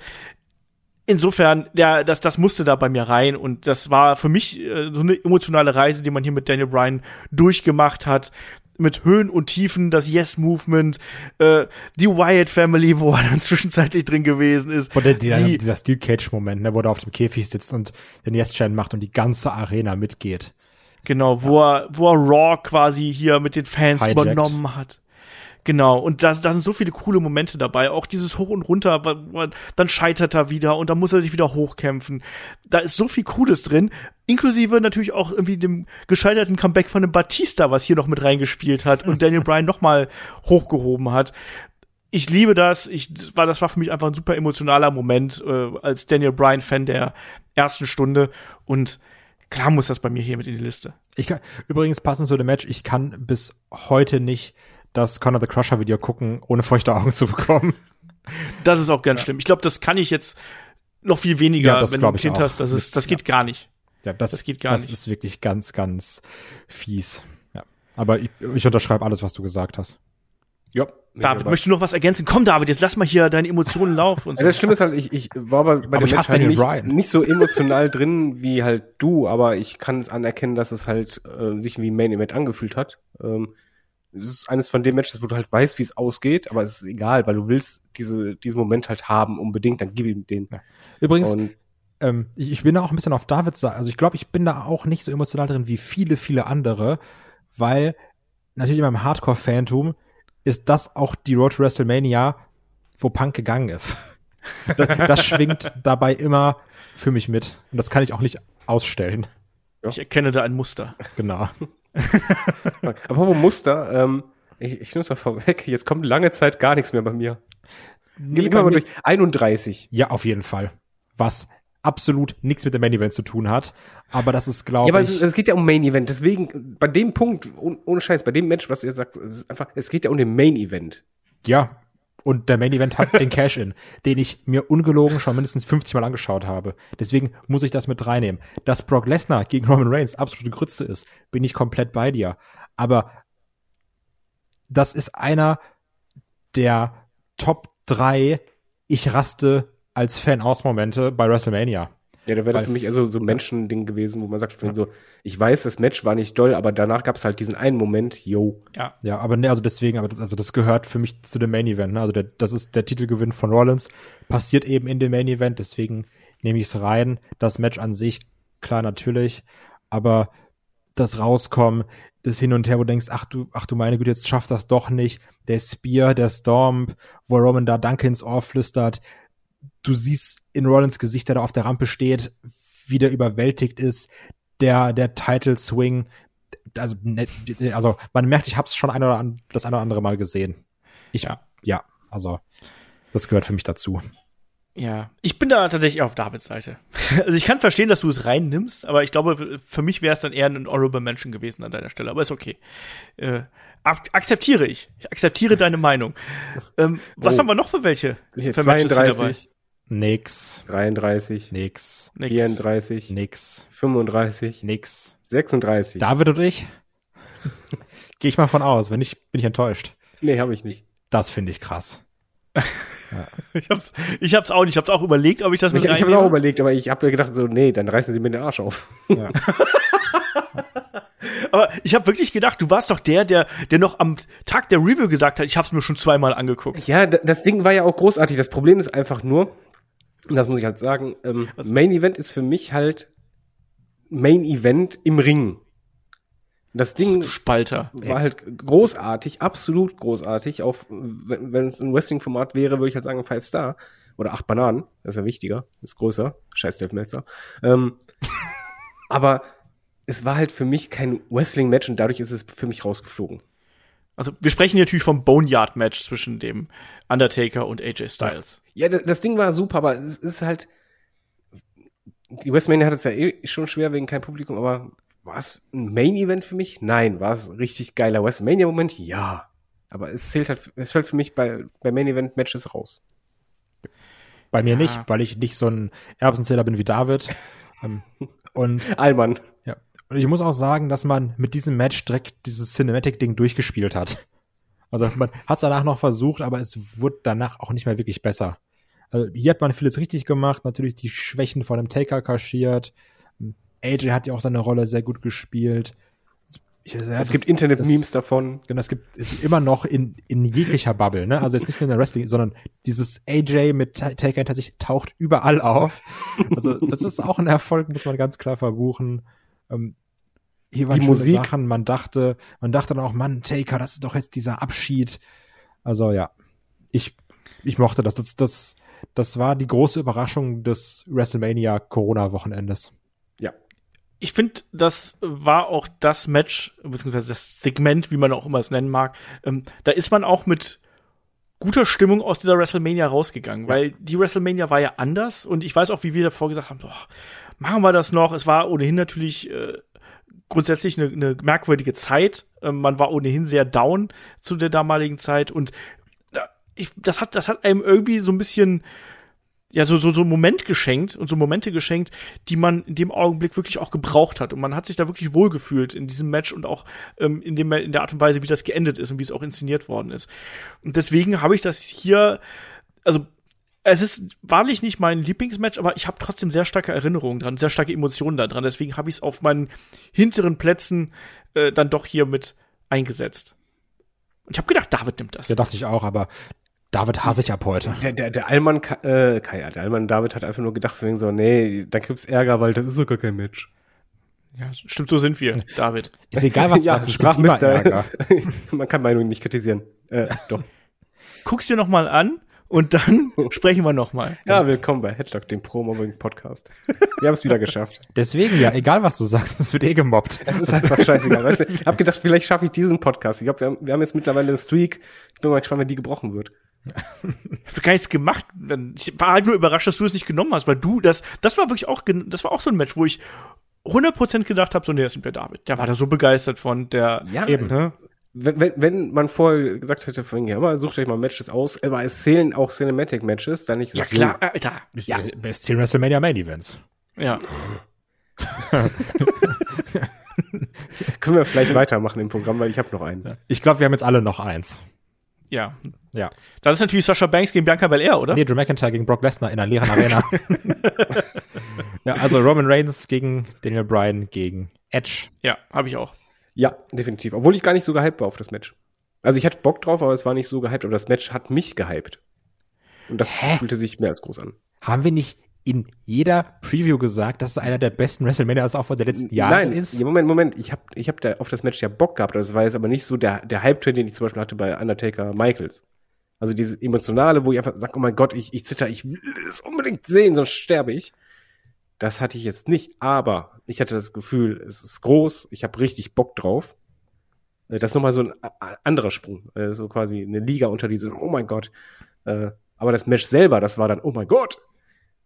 [SPEAKER 2] Insofern, ja, das, das musste da bei mir rein und das war für mich äh, so eine emotionale Reise, die man hier mit Daniel Bryan durchgemacht hat. Mit Höhen und Tiefen, das Yes-Movement, äh, die Wyatt Family, wo er dann zwischenzeitlich drin gewesen ist.
[SPEAKER 3] Und der, dieser,
[SPEAKER 2] die,
[SPEAKER 3] dieser Steel Cage-Moment, ne, wo er auf dem Käfig sitzt und den Yes-Chant macht und die ganze Arena mitgeht.
[SPEAKER 2] Genau, wo er, wo er Raw quasi hier mit den Fans
[SPEAKER 3] Hijacked.
[SPEAKER 2] übernommen hat. Genau, und da, da sind so viele coole Momente dabei. Auch dieses Hoch und Runter, dann scheitert er wieder und dann muss er sich wieder hochkämpfen. Da ist so viel Cooles drin, inklusive natürlich auch irgendwie dem gescheiterten Comeback von dem Batista, was hier noch mit reingespielt hat und Daniel Bryan nochmal hochgehoben hat. Ich liebe das. Ich das war das war für mich einfach ein super emotionaler Moment äh, als Daniel Bryan Fan der ersten Stunde und klar muss das bei mir hier mit in die Liste.
[SPEAKER 3] Ich kann, übrigens passend zu dem Match, ich kann bis heute nicht das Conor the Crusher Video gucken, ohne feuchte Augen zu bekommen.
[SPEAKER 2] Das ist auch ganz schlimm. Ich glaube, das kann ich jetzt noch viel weniger,
[SPEAKER 3] Ja, das
[SPEAKER 2] wenn du ein Kind
[SPEAKER 3] auch.
[SPEAKER 2] hast. Das ist, das geht gar nicht.
[SPEAKER 3] Ja, das,
[SPEAKER 2] Das geht gar
[SPEAKER 3] das
[SPEAKER 2] nicht.
[SPEAKER 3] ist wirklich ganz, ganz fies. Ja. Aber ich, ich unterschreibe alles, was du gesagt hast.
[SPEAKER 4] Ja.
[SPEAKER 2] David, möchtest du noch was ergänzen? Komm, David, jetzt lass mal hier deine Emotionen laufen. Und
[SPEAKER 4] so. Ja, das Schlimme ist halt, ich, ich war bei, bei dem Match halt nicht, nicht so emotional drin wie halt du, aber ich kann es anerkennen, dass es halt äh, sich wie ein Main Event angefühlt hat. Ähm, es ist eines von den Matches, wo du halt weißt, wie es ausgeht, aber es ist egal, weil du willst diese, diesen Moment halt haben, unbedingt, dann gib ihm den.
[SPEAKER 3] Übrigens,
[SPEAKER 4] Und
[SPEAKER 3] ähm, ich, ich bin da auch ein bisschen auf Davids Seite. Also ich glaube, ich bin da auch nicht so emotional drin wie viele, viele andere, weil natürlich in meinem Hardcore-Fantum ist das auch die Road to WrestleMania, wo Punk gegangen ist. das, das schwingt dabei immer für mich mit. Und das kann ich auch nicht ausstellen.
[SPEAKER 2] ich erkenne da ein Muster.
[SPEAKER 3] Genau.
[SPEAKER 4] Aber Muster, ähm, ich, ich es mal vorweg, jetzt kommt lange Zeit gar nichts mehr bei mir.
[SPEAKER 3] Nee,
[SPEAKER 4] Gehen wir mal durch. 31.
[SPEAKER 3] Ja, auf jeden Fall. Was absolut nichts mit dem Main Event zu tun hat. Aber das ist, glaube
[SPEAKER 4] Ja, aber
[SPEAKER 3] ich.
[SPEAKER 4] es, es geht ja um Main Event. Deswegen, bei dem Punkt, ohne, Scheiß, bei dem Match, was du jetzt sagst, es einfach, es geht ja um den Main Event.
[SPEAKER 3] Ja. Und der Main Event hat den Cash-In, den ich mir ungelogen schon mindestens 50 Mal angeschaut habe. Deswegen muss ich das mit reinnehmen. Dass Brock Lesnar gegen Roman Reigns absolute Grütze ist, bin ich komplett bei dir. Aber das ist einer der Top drei Ich raste als Fan aus Momente bei WrestleMania.
[SPEAKER 4] Ja, da wäre das für mich also so ein Menschending gewesen, wo man sagt, ihn so, ich weiß, das Match war nicht doll, aber danach gab es halt diesen einen Moment, yo.
[SPEAKER 2] Ja.
[SPEAKER 3] Ja, aber ne, also deswegen, aber das, also das gehört für mich zu dem Main Event. Ne? Also der, das ist der Titelgewinn von Rollins, passiert eben in dem Main Event, deswegen nehme ich es rein. Das Match an sich, klar natürlich, aber das Rauskommen, das Hin und Her, wo du denkst, ach du, ach du meine Güte, jetzt schafft das doch nicht. Der Spear, der Storm, wo Roman da Danke ins Ohr flüstert. Du siehst in Rollins Gesicht, der da auf der Rampe steht, wie der überwältigt ist. Der, der Title Swing, also, ne, also man merkt, ich habe es schon ein oder an, das ein oder andere Mal gesehen. Ich,
[SPEAKER 2] Ja.
[SPEAKER 3] ja, also das gehört für mich dazu.
[SPEAKER 2] Ja, ich bin da tatsächlich auf Davids Seite. Also ich kann verstehen, dass du es reinnimmst, aber ich glaube, für mich wäre es dann eher ein Honorable Mention gewesen an deiner Stelle. Aber ist okay. Äh, ak akzeptiere ich. Ich akzeptiere deine Meinung. Ähm, was
[SPEAKER 4] Oh.
[SPEAKER 2] haben wir noch für welche?
[SPEAKER 4] Hier
[SPEAKER 2] Für Matches sind
[SPEAKER 4] 32,
[SPEAKER 3] Nix,
[SPEAKER 4] 33,
[SPEAKER 3] nix,
[SPEAKER 2] Nix.
[SPEAKER 4] 34,
[SPEAKER 3] nix,
[SPEAKER 4] 35,
[SPEAKER 3] nix.
[SPEAKER 4] 36.
[SPEAKER 3] David und ich? Gehe ich mal von aus. Wenn nicht, bin ich enttäuscht.
[SPEAKER 4] Nee, habe ich nicht.
[SPEAKER 3] Das finde ich krass.
[SPEAKER 2] Ich hab's, ich hab's auch nicht. Ich hab's auch überlegt, ob ich das
[SPEAKER 4] Ich,
[SPEAKER 2] mit
[SPEAKER 4] ich habe es
[SPEAKER 2] reinnehme.
[SPEAKER 4] auch überlegt, aber ich habe mir gedacht, so, nee, dann reißen sie mir den Arsch auf.
[SPEAKER 3] Ja.
[SPEAKER 2] Aber ich habe wirklich gedacht, du warst doch der, der, der noch am Tag der Review gesagt hat, ich hab's mir schon zweimal angeguckt.
[SPEAKER 4] Ja, das Ding war ja auch großartig. Das Problem ist einfach nur, das muss ich halt sagen, ähm, Main Event ist für mich halt Main Event im Ring. Das Ding
[SPEAKER 2] Spalter.
[SPEAKER 4] war halt großartig, absolut großartig. Auch wenn wenn es ein Wrestling-Format wäre, würde ich halt sagen Five Star oder acht Bananen. Das ist ja wichtiger, ist größer. Scheiß Dave Meltzer. Ähm, aber es war halt für mich kein Wrestling-Match und dadurch ist es für mich rausgeflogen.
[SPEAKER 2] Also wir sprechen hier natürlich vom Boneyard-Match zwischen dem Undertaker und AJ Styles.
[SPEAKER 4] Ja, da- das Ding war super, aber es ist halt. Die WrestleMania hat es ja eh schon schwer wegen kein Publikum, aber war es ein Main-Event für mich? Nein. War es ein richtig geiler WrestleMania-Moment? Ja. Aber es zählt halt, es fällt für mich bei, bei Main-Event-Matches raus.
[SPEAKER 3] Bei mir
[SPEAKER 2] Ja.
[SPEAKER 3] nicht, weil ich nicht so ein Erbsenzähler bin wie David. Ähm, und
[SPEAKER 4] Allmann.
[SPEAKER 3] Und ich muss auch sagen, dass man mit diesem Match direkt dieses Cinematic-Ding durchgespielt hat. Also man hat es danach noch versucht, aber es wurde danach auch nicht mehr wirklich besser. Also hier hat man vieles richtig gemacht, natürlich die Schwächen von dem Taker kaschiert. AJ hat ja auch seine Rolle sehr gut gespielt. Ich, ja,
[SPEAKER 4] es
[SPEAKER 3] das-
[SPEAKER 4] gibt Internet-Memes davon.
[SPEAKER 3] Genau, es gibt es immer noch in, in jeglicher Bubble, ne? Also jetzt nicht nur in der Wrestling, sondern dieses AJ mit Ta- Taker sich taucht überall auf. Also das ist auch ein Erfolg, muss man ganz klar verbuchen. Ähm, hier
[SPEAKER 4] Die Musik.
[SPEAKER 3] Sachen, man dachte, man dachte dann auch, Mann, Taker, das ist doch jetzt dieser Abschied. Also ja, ich, ich mochte das. Das, das, das war die große Überraschung des WrestleMania Corona-Wochenendes.
[SPEAKER 4] Ja.
[SPEAKER 2] Ich finde, das war auch das Match, beziehungsweise das Segment, wie man auch immer es nennen mag. Ähm, da ist man auch mit guter Stimmung aus dieser WrestleMania rausgegangen, weil die WrestleMania war ja anders und ich weiß auch, wie wir davor gesagt haben, doch, machen wir das noch. Es war ohnehin natürlich äh, grundsätzlich eine, eine merkwürdige Zeit. Ähm, man war ohnehin sehr down zu der damaligen Zeit und da- ich, das hat, das hat einem irgendwie so ein bisschen ja, so, so, so einen Moment geschenkt und so Momente geschenkt, die man in dem Augenblick wirklich auch gebraucht hat. Und man hat sich da wirklich wohlgefühlt in diesem Match und auch ähm, in, dem, in der Art und Weise, wie das geendet ist und wie es auch inszeniert worden ist. Und deswegen habe ich das hier, also es ist wahrlich nicht mein Lieblingsmatch, aber ich habe trotzdem sehr starke Erinnerungen dran, sehr starke Emotionen daran. Deswegen habe ich es auf meinen hinteren Plätzen äh, dann doch hier mit eingesetzt. Und ich habe gedacht, David nimmt das.
[SPEAKER 3] Ja, dachte ich auch, aber David hasse ich ab heute.
[SPEAKER 4] Der, der, der Allmann, äh, Kai, der Allmann David hat einfach nur gedacht, von wegen so, nee, dann gibt's Ärger, weil das ist sogar kein Match.
[SPEAKER 2] Ja, stimmt, so sind wir, David.
[SPEAKER 3] Ist egal, was du
[SPEAKER 4] ja,
[SPEAKER 3] sagst, Ärger.
[SPEAKER 4] Man kann Meinungen nicht kritisieren. Äh, doch.
[SPEAKER 2] Guck's dir noch mal an und dann sprechen wir noch mal.
[SPEAKER 4] Ja, willkommen bei Headlock, dem Pro-Mobbing-Podcast. Wir haben es wieder geschafft.
[SPEAKER 3] Deswegen ja, egal was du sagst, es wird eh gemobbt.
[SPEAKER 4] Es ist einfach scheißegal. Weißt du, ich habe gedacht, vielleicht schaffe ich diesen Podcast. Ich glaube, wir haben, wir haben jetzt mittlerweile eine Streak. Ich bin mal gespannt, wenn die gebrochen wird.
[SPEAKER 2] Ich hab gar nichts gemacht. Ich war halt nur überrascht, dass du es nicht genommen hast, weil du das, das war wirklich auch, das war auch so ein Match, wo ich 100% gedacht habe, so, nee, das ist der David. Der war da so begeistert von, der,
[SPEAKER 4] Ja,
[SPEAKER 3] Eben.
[SPEAKER 2] ne?
[SPEAKER 4] Wenn, wenn, wenn man vorher gesagt hätte, von, ja, mal, sucht euch mal Matches aus, aber es zählen auch Cinematic-Matches, dann nicht
[SPEAKER 2] Ja, klar, Alter.
[SPEAKER 3] Ja. Best 10 WrestleMania Main Events.
[SPEAKER 2] Ja.
[SPEAKER 4] "Hm, können wir vielleicht weitermachen im Programm, weil ich habe noch einen.
[SPEAKER 3] Ich glaube, wir haben jetzt alle noch eins.
[SPEAKER 2] Ja.
[SPEAKER 3] Ja.
[SPEAKER 2] Das ist natürlich Sascha Banks gegen Bianca Belair, oder?
[SPEAKER 3] Nee, Drew McIntyre gegen Brock Lesnar in einer leeren Arena. ja, also Roman Reigns gegen Daniel Bryan gegen Edge.
[SPEAKER 2] Ja, habe ich auch.
[SPEAKER 4] Ja, definitiv. Obwohl ich gar nicht so gehypt war auf das Match. Also ich hatte Bock drauf, aber es war nicht so gehypt. Aber das Match hat mich gehypt. Und das
[SPEAKER 3] Hä?
[SPEAKER 4] fühlte sich mehr als groß an.
[SPEAKER 3] Haben wir nicht in jeder Preview gesagt, dass es einer der besten WrestleManias auch von der letzten Jahre
[SPEAKER 4] Nein,
[SPEAKER 3] ist?
[SPEAKER 4] Moment, Moment. Ich habe ich hab da auf das Match ja Bock gehabt. Das war jetzt aber nicht so der, der Hype-Train, den ich zum Beispiel hatte bei Undertaker Michaels. Also dieses Emotionale, wo ich einfach sage, oh mein Gott, ich, ich zitter, ich will es unbedingt sehen, sonst sterbe ich. Das hatte ich jetzt nicht, aber ich hatte das Gefühl, es ist groß, ich habe richtig Bock drauf. Äh, Das ist nochmal so ein anderer Sprung. Äh, So quasi eine Liga unter diesen, oh mein Gott. Äh, Aber das Match selber, das war dann, oh mein Gott.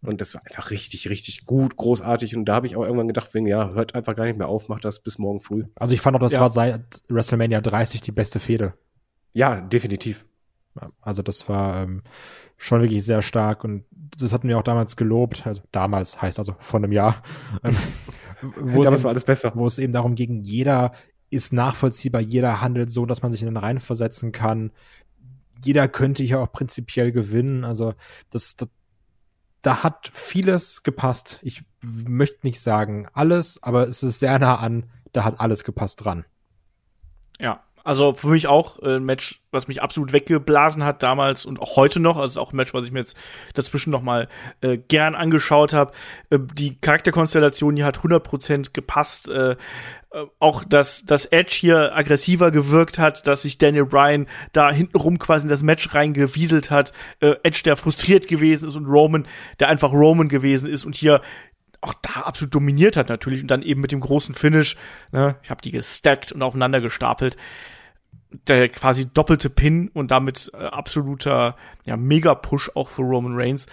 [SPEAKER 4] Und das war einfach richtig, richtig gut, großartig. Und da habe ich auch irgendwann gedacht, wegen, ja, hört einfach gar nicht mehr auf, macht das bis morgen früh.
[SPEAKER 3] Also ich fand auch, das
[SPEAKER 2] Ja.
[SPEAKER 3] war seit WrestleMania 30 die beste Fehde.
[SPEAKER 4] Ja, definitiv.
[SPEAKER 3] Also das war ähm, schon wirklich sehr stark und das hatten wir auch damals gelobt. Also damals heißt also vor einem Jahr. Ähm, wo, es
[SPEAKER 4] Damals
[SPEAKER 3] eben,
[SPEAKER 4] war alles besser.
[SPEAKER 3] wo es eben darum ging, jeder ist nachvollziehbar, jeder handelt so, dass man sich in den Reihen versetzen kann. Jeder könnte hier auch prinzipiell gewinnen. Also das, das da hat vieles gepasst. Ich möchte nicht sagen alles, aber es ist sehr nah an, da hat alles gepasst dran.
[SPEAKER 2] Ja, also für mich auch äh, ein Match, was mich absolut weggeblasen hat damals und auch heute noch. Also auch ein Match, was ich mir jetzt dazwischen noch mal äh, gern angeschaut habe. Äh, die Charakterkonstellation, die hat 100% gepasst. Äh, äh, auch, dass, dass Edge hier aggressiver gewirkt hat, dass sich Daniel Bryan da hintenrum quasi in das Match reingewieselt hat. Äh, Edge, der frustriert gewesen ist und Roman, der einfach Roman gewesen ist und hier auch da absolut dominiert hat natürlich und dann eben mit dem großen Finish, ne, ich habe die gestackt und aufeinander gestapelt, der quasi doppelte Pin und damit äh, absoluter ja, Mega-Push auch für Roman Reigns.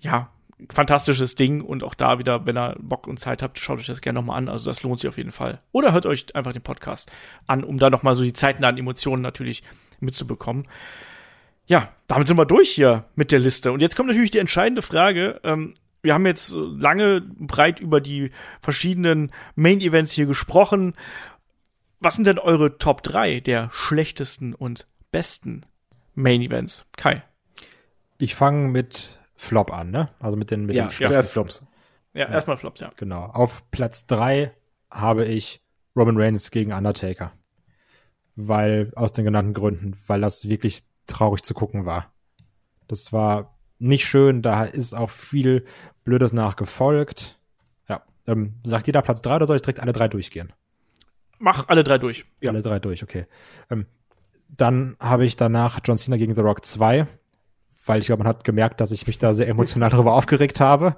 [SPEAKER 2] Ja, fantastisches Ding und auch da wieder, wenn ihr Bock und Zeit habt, schaut euch das gerne nochmal an. Also das lohnt sich auf jeden Fall. Oder hört euch einfach den Podcast an, um da nochmal so die zeitnahen Emotionen natürlich mitzubekommen. Ja, damit sind wir durch hier mit der Liste. Und jetzt kommt natürlich die entscheidende Frage. Ähm, wir haben jetzt äh, lange breit über die verschiedenen Main Events hier gesprochen. Was sind denn eure Top 3 der schlechtesten und besten Main Events? Kai.
[SPEAKER 3] Ich fange mit Flop an, ne? Also mit den mit
[SPEAKER 4] Ja,
[SPEAKER 3] den schlechtesten.
[SPEAKER 4] Flops.
[SPEAKER 2] Ja, erstmal Flops, ja.
[SPEAKER 3] Genau. Auf Platz drei habe ich Roman Reigns gegen Undertaker. Weil, aus den genannten Gründen, weil das wirklich traurig zu gucken war. Das war nicht schön, da ist auch viel Blödes nachgefolgt. Ja, ähm, sagt jeder Platz drei oder soll ich direkt alle drei durchgehen?
[SPEAKER 2] Mach alle drei durch.
[SPEAKER 4] Ja.
[SPEAKER 3] Alle drei durch, okay. Ähm, dann habe ich danach John Cena gegen The Rock 2, weil ich glaube, man hat gemerkt, dass ich mich da sehr emotional darüber aufgeregt habe,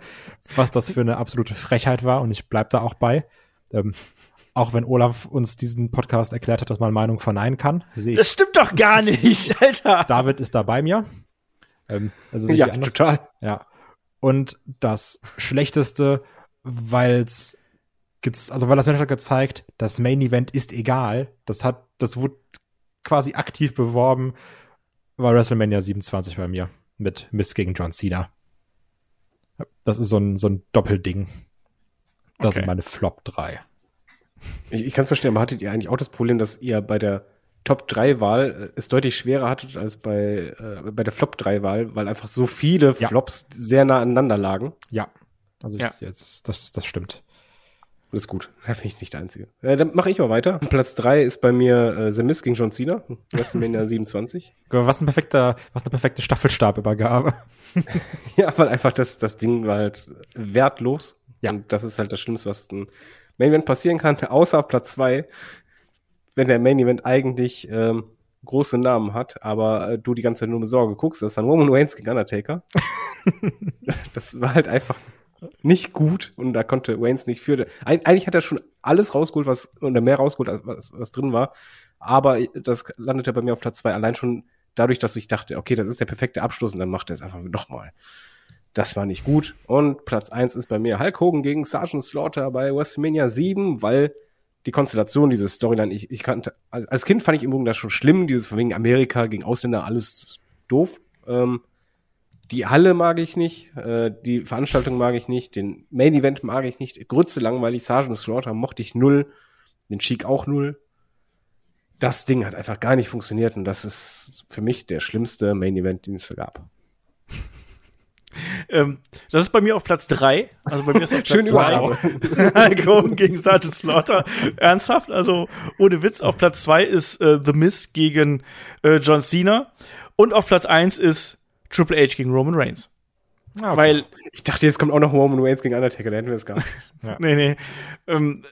[SPEAKER 3] was das für eine absolute Frechheit war und ich bleib da auch bei. Ähm, auch wenn Olaf uns diesen Podcast erklärt hat, dass man Meinung verneinen kann,
[SPEAKER 2] Das stimmt doch gar nicht, Alter.
[SPEAKER 3] David ist da bei mir. Ähm, also
[SPEAKER 4] Ja,
[SPEAKER 3] anders.
[SPEAKER 4] total.
[SPEAKER 3] Ja. Und das Schlechteste, weil's gez- also weil das Match hat gezeigt, das Main Event ist egal. Das hat, das wurde quasi aktiv beworben, war WrestleMania 27 bei mir mit Miss gegen John Cena. Das ist so ein, so ein Doppelding. Das
[SPEAKER 2] Okay.
[SPEAKER 3] sind meine Flop 3.
[SPEAKER 4] Ich, ich kann es verstehen, aber hattet ihr eigentlich auch das Problem, dass ihr bei der Top-3-Wahl äh, es deutlich schwerer hattet als bei, äh, bei der Flop-3-Wahl, weil einfach so viele
[SPEAKER 3] Ja.
[SPEAKER 4] Flops sehr nah aneinander lagen?
[SPEAKER 3] Ja. Also ich,
[SPEAKER 2] Ja.
[SPEAKER 3] jetzt, das, das stimmt.
[SPEAKER 4] Das ist gut. Da bin ich nicht der Einzige. Äh, dann mache ich mal weiter. Platz 3 ist bei mir äh, The Miz gegen John Cena. WrestleMania 27.
[SPEAKER 3] Aber Was ein perfekter, was eine perfekte Staffelstabübergabe.
[SPEAKER 4] Ja, weil einfach das, das Ding war halt wertlos.
[SPEAKER 3] Ja.
[SPEAKER 4] Und das ist halt das Schlimmste, was ein Main Event passieren kann, außer auf Platz 2, wenn der Main Event eigentlich ähm, große Namen hat, aber äh, du die ganze Zeit nur mit Sorge guckst, das ist dann Roman Reigns gegen Undertaker. das war halt einfach nicht gut und da konnte Reigns nicht für. Eig eigentlich hat er schon alles rausgeholt, was oder mehr rausgeholt, als was, was drin war. Aber das landete bei mir auf Platz zwei allein schon dadurch, dass ich dachte, okay, das ist der perfekte Abschluss und dann macht er es einfach nochmal. Das war nicht gut. Und Platz eins ist bei mir Hulk Hogan gegen Sergeant Slaughter bei WrestleMania 7, weil die Konstellation, diese Storyline, ich, ich kannte, als als Kind fand ich im Übrigen das schon schlimm, dieses von wegen Amerika gegen Ausländer, alles doof. Ähm, die Halle mag ich nicht, äh, die Veranstaltung mag ich nicht, den Main Event mag ich nicht, Grütze langweilig, Sergeant Slaughter mochte ich null, den Cheek auch null. Das Ding hat einfach gar nicht funktioniert und das ist für mich der schlimmste Main Event, den es da gab.
[SPEAKER 2] Ähm, das ist bei mir auf Platz drei. Also bei mir ist auf Platz
[SPEAKER 4] Schön
[SPEAKER 2] drei.
[SPEAKER 4] überall.
[SPEAKER 2] Hulk Hogan gegen Sergeant Slaughter. Ernsthaft, also ohne Witz. Auf Platz zwei ist äh, The Miz gegen äh, John Cena. Und auf Platz eins ist Triple H gegen Roman Reigns.
[SPEAKER 3] Ja,
[SPEAKER 2] Weil,
[SPEAKER 4] Ich dachte, jetzt kommt auch noch Roman Reigns gegen Undertaker, da hätten wir es gar nicht.
[SPEAKER 2] nee, nee. Ähm,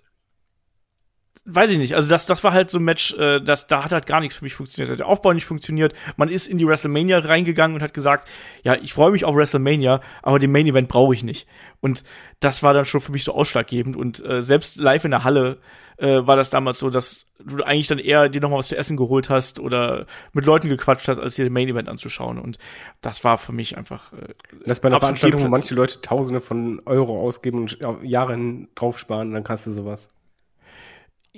[SPEAKER 2] weiß ich nicht. Also das, das war halt so ein Match, äh, das, da hat halt gar nichts für mich funktioniert. Der Aufbau nicht funktioniert. Man ist in die WrestleMania reingegangen und hat gesagt, ja, ich freue mich auf WrestleMania, aber den Main Event brauche ich nicht. Und das war dann schon für mich so ausschlaggebend. Und äh, selbst live in der Halle äh, war das damals so, dass du eigentlich dann eher dir noch mal was zu essen geholt hast oder mit Leuten gequatscht hast, als dir den Main Event anzuschauen. Und das war für mich einfach äh,
[SPEAKER 4] Das bei einer Veranstaltung, wo manche Leute Tausende von Euro ausgeben und Jahre hin draufsparen, dann kannst du sowas.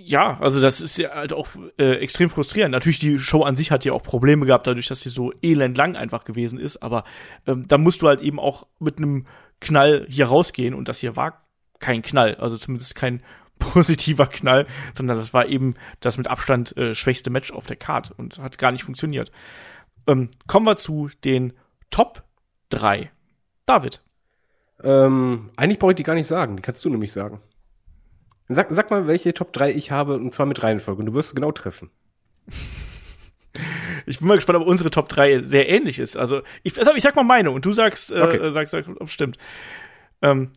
[SPEAKER 2] Ja, also das ist ja halt auch äh, extrem frustrierend. Natürlich, die Show an sich hat ja auch Probleme gehabt, dadurch, dass sie so elendlang einfach gewesen ist. Aber ähm, da musst du halt eben auch mit einem Knall hier rausgehen. Und das hier war kein Knall, also zumindest kein positiver Knall, sondern das war eben das mit Abstand äh, schwächste Match auf der Card und hat gar nicht funktioniert. Ähm, kommen wir zu den Top 3. David.
[SPEAKER 4] Ähm, eigentlich brauche ich die gar nicht sagen, die kannst du nämlich sagen. Sag, sag mal, welche Top 3 ich habe, und zwar mit Reihenfolge, und du wirst es genau treffen.
[SPEAKER 2] Ich bin mal gespannt, ob unsere Top 3 sehr ähnlich ist. Also, ich, also ich sag mal meine und du sagst, äh,
[SPEAKER 4] Okay.
[SPEAKER 2] sagst, sagst, ob es stimmt. Ähm,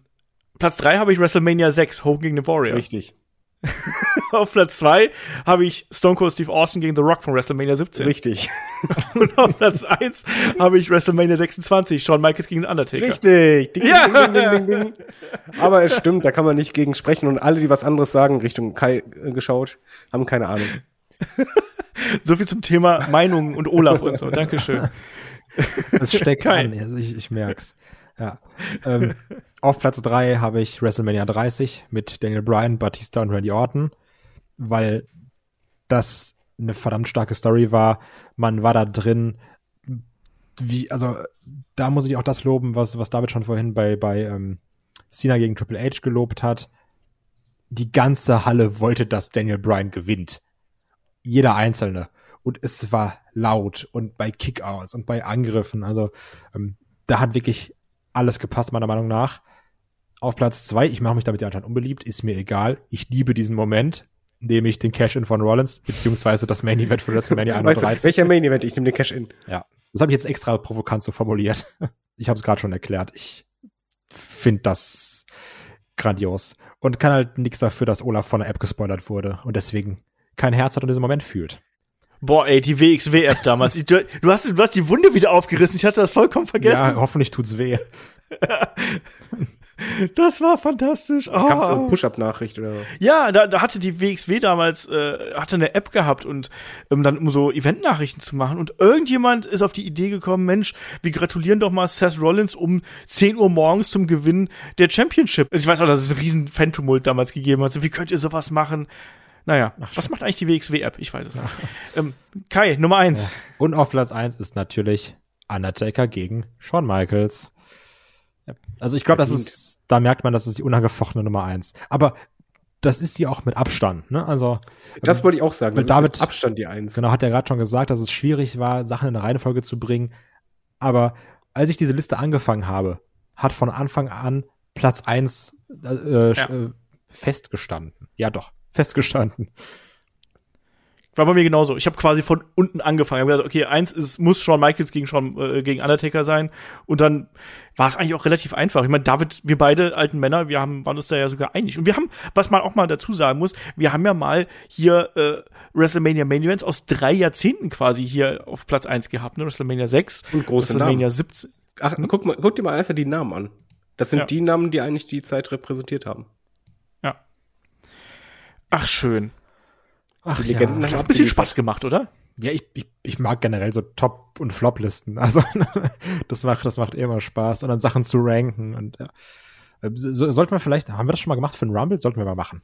[SPEAKER 2] Platz 3 habe ich WrestleMania 6, Hogan gegen the Warrior.
[SPEAKER 4] Richtig.
[SPEAKER 2] Auf Platz 2 habe ich Stone Cold Steve Austin gegen The Rock von WrestleMania 17.
[SPEAKER 4] Richtig.
[SPEAKER 2] Und auf Platz 1 habe ich WrestleMania 26, Shawn Michaels gegen Undertaker.
[SPEAKER 4] Richtig. Ding,
[SPEAKER 2] Ja.
[SPEAKER 4] ding, ding, ding, ding. Aber es stimmt, da kann man nicht gegen sprechen und alle, die was anderes sagen, Richtung Kai äh, geschaut, haben keine Ahnung.
[SPEAKER 2] So viel zum Thema Meinungen und Olaf und so. Dankeschön.
[SPEAKER 3] Es steckt
[SPEAKER 2] Geil.
[SPEAKER 3] an, also ich, ich merk's. Ja. Ähm, auf Platz drei habe ich WrestleMania 30 mit Daniel Bryan, Batista und Randy Orton, weil das eine verdammt starke Story war. Man war da drin, wie, also da muss ich auch das loben, was, was David schon vorhin bei, bei ähm, Cena gegen Triple H gelobt hat. Die ganze Halle wollte, dass Daniel Bryan gewinnt. Jeder Einzelne. Und es war laut und bei Kickouts und bei Angriffen. Also ähm, da hat wirklich alles gepasst, meiner Meinung nach. Auf Platz zwei, ich mache mich damit ja anscheinend unbeliebt, ist mir egal. Ich liebe diesen Moment, nämlich den Cash-In von Rollins, beziehungsweise das Main Event von WrestleMania
[SPEAKER 4] Weißt du,
[SPEAKER 3] 31.
[SPEAKER 4] welcher Main Event? Ich nehme den Cash in.
[SPEAKER 3] Ja, das habe ich jetzt extra provokant so formuliert. Ich habe es gerade schon erklärt. Ich finde das grandios und kann halt nichts dafür, dass Olaf von der App gespoilert wurde und deswegen kein Herz hat und diesen Moment fühlt.
[SPEAKER 2] Boah, ey, die WXW-App damals. Ich, du, du, hast, du hast die Wunde wieder aufgerissen. Ich hatte das vollkommen vergessen.
[SPEAKER 3] Ja, hoffentlich tut's weh.
[SPEAKER 2] Das war fantastisch. Oh.
[SPEAKER 4] Kamst du eine Push-Up-Nachricht oder?
[SPEAKER 2] Ja, da, da hatte die WXW damals äh, hatte eine App gehabt und ähm, dann um so Eventnachrichten zu machen und irgendjemand ist auf die Idee gekommen, Mensch, wir gratulieren doch mal Seth Rollins um 10 Uhr morgens zum Gewinn der Championship. Ich weiß auch, dass es einen riesen Fan-Tumult damals gegeben hat. So, wie könnt ihr sowas machen? Naja, was macht eigentlich die WXW-App? Ich weiß es nicht. Ähm, Kai, Nummer eins.
[SPEAKER 3] Und auf Platz eins ist natürlich Undertaker gegen Shawn Michaels. Also ich glaube, das ist, da merkt man, das ist die unangefochtene Nummer eins. Aber das ist sie auch mit Abstand. Ne? Also
[SPEAKER 4] Das wollte ich auch sagen.
[SPEAKER 3] Weil
[SPEAKER 4] Das ist
[SPEAKER 3] David-
[SPEAKER 4] mit Abstand die Eins.
[SPEAKER 3] Genau, hat er gerade schon gesagt, dass es schwierig war, Sachen in eine Reihenfolge zu bringen. Aber als ich diese Liste angefangen habe, hat von Anfang an Platz eins äh,
[SPEAKER 2] Ja.
[SPEAKER 3] äh, festgestanden. Ja, doch, festgestanden.
[SPEAKER 2] War bei mir genauso. Ich habe quasi von unten angefangen. Ich habe gesagt, okay, eins ist, muss Shawn Michaels gegen Shawn, äh, gegen Undertaker sein. Und dann war es eigentlich auch relativ einfach. Ich meine, David, wir beide alten Männer, wir haben, waren uns da ja sogar einig. Und wir haben, was man auch mal dazu sagen muss, wir haben ja mal hier äh, WrestleMania Main Events aus drei Jahrzehnten quasi hier auf Platz eins gehabt. Ne? WrestleMania 6,
[SPEAKER 4] Und große
[SPEAKER 2] WrestleMania
[SPEAKER 4] Namen.
[SPEAKER 2] 17.
[SPEAKER 4] Ach, guck mal, guck dir mal einfach die Namen an. Das sind
[SPEAKER 2] Ja.
[SPEAKER 4] die Namen, die eigentlich die Zeit repräsentiert haben.
[SPEAKER 2] Ja. Ach, schön.
[SPEAKER 3] Ach
[SPEAKER 4] Die Legenden
[SPEAKER 2] Hat
[SPEAKER 4] haben
[SPEAKER 2] auch ein bisschen. Spaß gemacht, oder?
[SPEAKER 3] Ja, ich, ich, ich mag generell so Top- und Flop-Listen. Also das macht, das macht immer Spaß. Und dann Sachen zu ranken. Und ja. Äh, so, sollten wir vielleicht, haben wir das schon mal gemacht für einen Rumble? Sollten wir mal machen.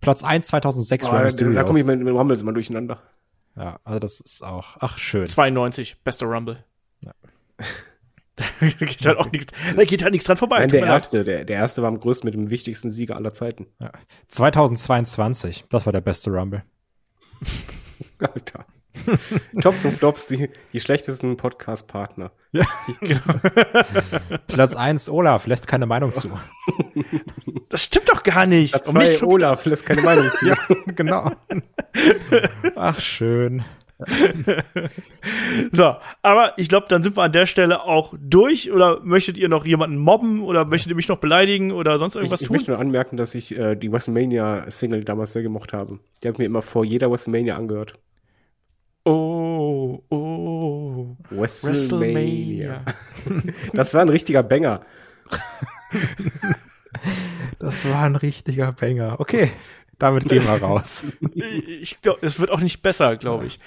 [SPEAKER 3] Platz 1 2006
[SPEAKER 4] Oh, da,
[SPEAKER 3] Mysterio.
[SPEAKER 4] da komme ich mit, mit dem Rumbles immer durcheinander.
[SPEAKER 3] Ja, also das ist auch, ach schön.
[SPEAKER 2] 92, bester Rumble. Da geht halt auch nichts, da geht halt nichts dran vorbei.
[SPEAKER 4] Nein, der erste, der, der erste war am größten mit dem wichtigsten Sieger aller Zeiten.
[SPEAKER 3] Ja. 2022, das war der beste Rumble.
[SPEAKER 4] Alter. Tops und Flops, die, die schlechtesten Podcast-Partner.
[SPEAKER 3] Platz 1 Olaf lässt keine Meinung zu.
[SPEAKER 2] Das stimmt doch gar nicht.
[SPEAKER 4] Platz
[SPEAKER 2] Und nicht
[SPEAKER 4] zwei,
[SPEAKER 2] schon-
[SPEAKER 4] Olaf, lässt keine Meinung zu.
[SPEAKER 3] ja, genau. Ach schön.
[SPEAKER 2] So, aber ich glaube, dann sind wir an der Stelle auch durch. Oder möchtet ihr noch jemanden mobben oder möchtet ihr mich noch beleidigen oder sonst
[SPEAKER 4] Ich,
[SPEAKER 2] irgendwas
[SPEAKER 4] ich
[SPEAKER 2] tun?
[SPEAKER 4] möchte nur anmerken, dass ich äh, die WrestleMania-Single damals sehr gemocht habe. Die habe ich mir immer vor jeder WrestleMania angehört.
[SPEAKER 2] Oh, oh, WrestleMania.
[SPEAKER 4] Das war ein richtiger Banger.
[SPEAKER 3] Das war ein richtiger Banger. Okay, damit gehen wir raus.
[SPEAKER 2] Ich glaube, es wird auch nicht besser, glaube ich.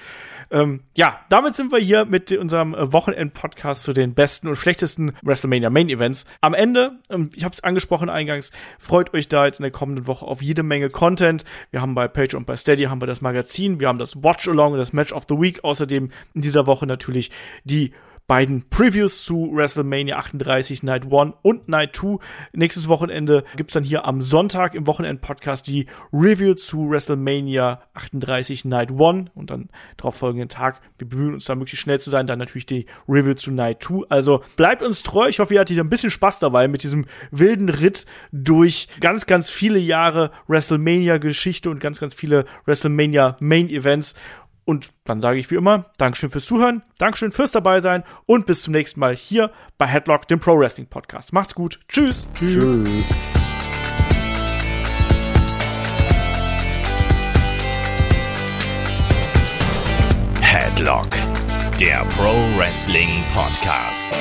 [SPEAKER 2] Ähm, ja, damit sind wir hier mit unserem äh, Wochenend-Podcast zu den besten und schlechtesten WrestleMania Main Events. Am Ende, ähm, ich habe es angesprochen eingangs, freut euch da jetzt in der kommenden Woche auf jede Menge Content. Wir haben bei Page und bei Steady haben wir das Magazin, wir haben das Watch Along das Match of the Week. Außerdem in dieser Woche natürlich die beiden Previews zu WrestleMania 38 Night 1 und Night 2. Nächstes Wochenende gibt's dann hier am Sonntag im Wochenend-Podcast die Review zu WrestleMania 38 Night 1 und dann darauf folgenden Tag. Wir bemühen uns da möglichst schnell zu sein, dann natürlich die Review zu Night 2. Also bleibt uns treu. Ich hoffe, ihr hattet ein bisschen Spaß dabei mit diesem wilden Ritt durch ganz, ganz viele Jahre WrestleMania-Geschichte und ganz, ganz viele WrestleMania Main Events. Und dann sage ich wie immer, Dankeschön fürs Zuhören, Dankeschön fürs dabei sein und bis zum nächsten Mal hier bei Headlock, dem Pro Wrestling Podcast. Macht's gut. Tschüss.
[SPEAKER 3] Tschüss.
[SPEAKER 1] Headlock, der Pro Wrestling Podcast.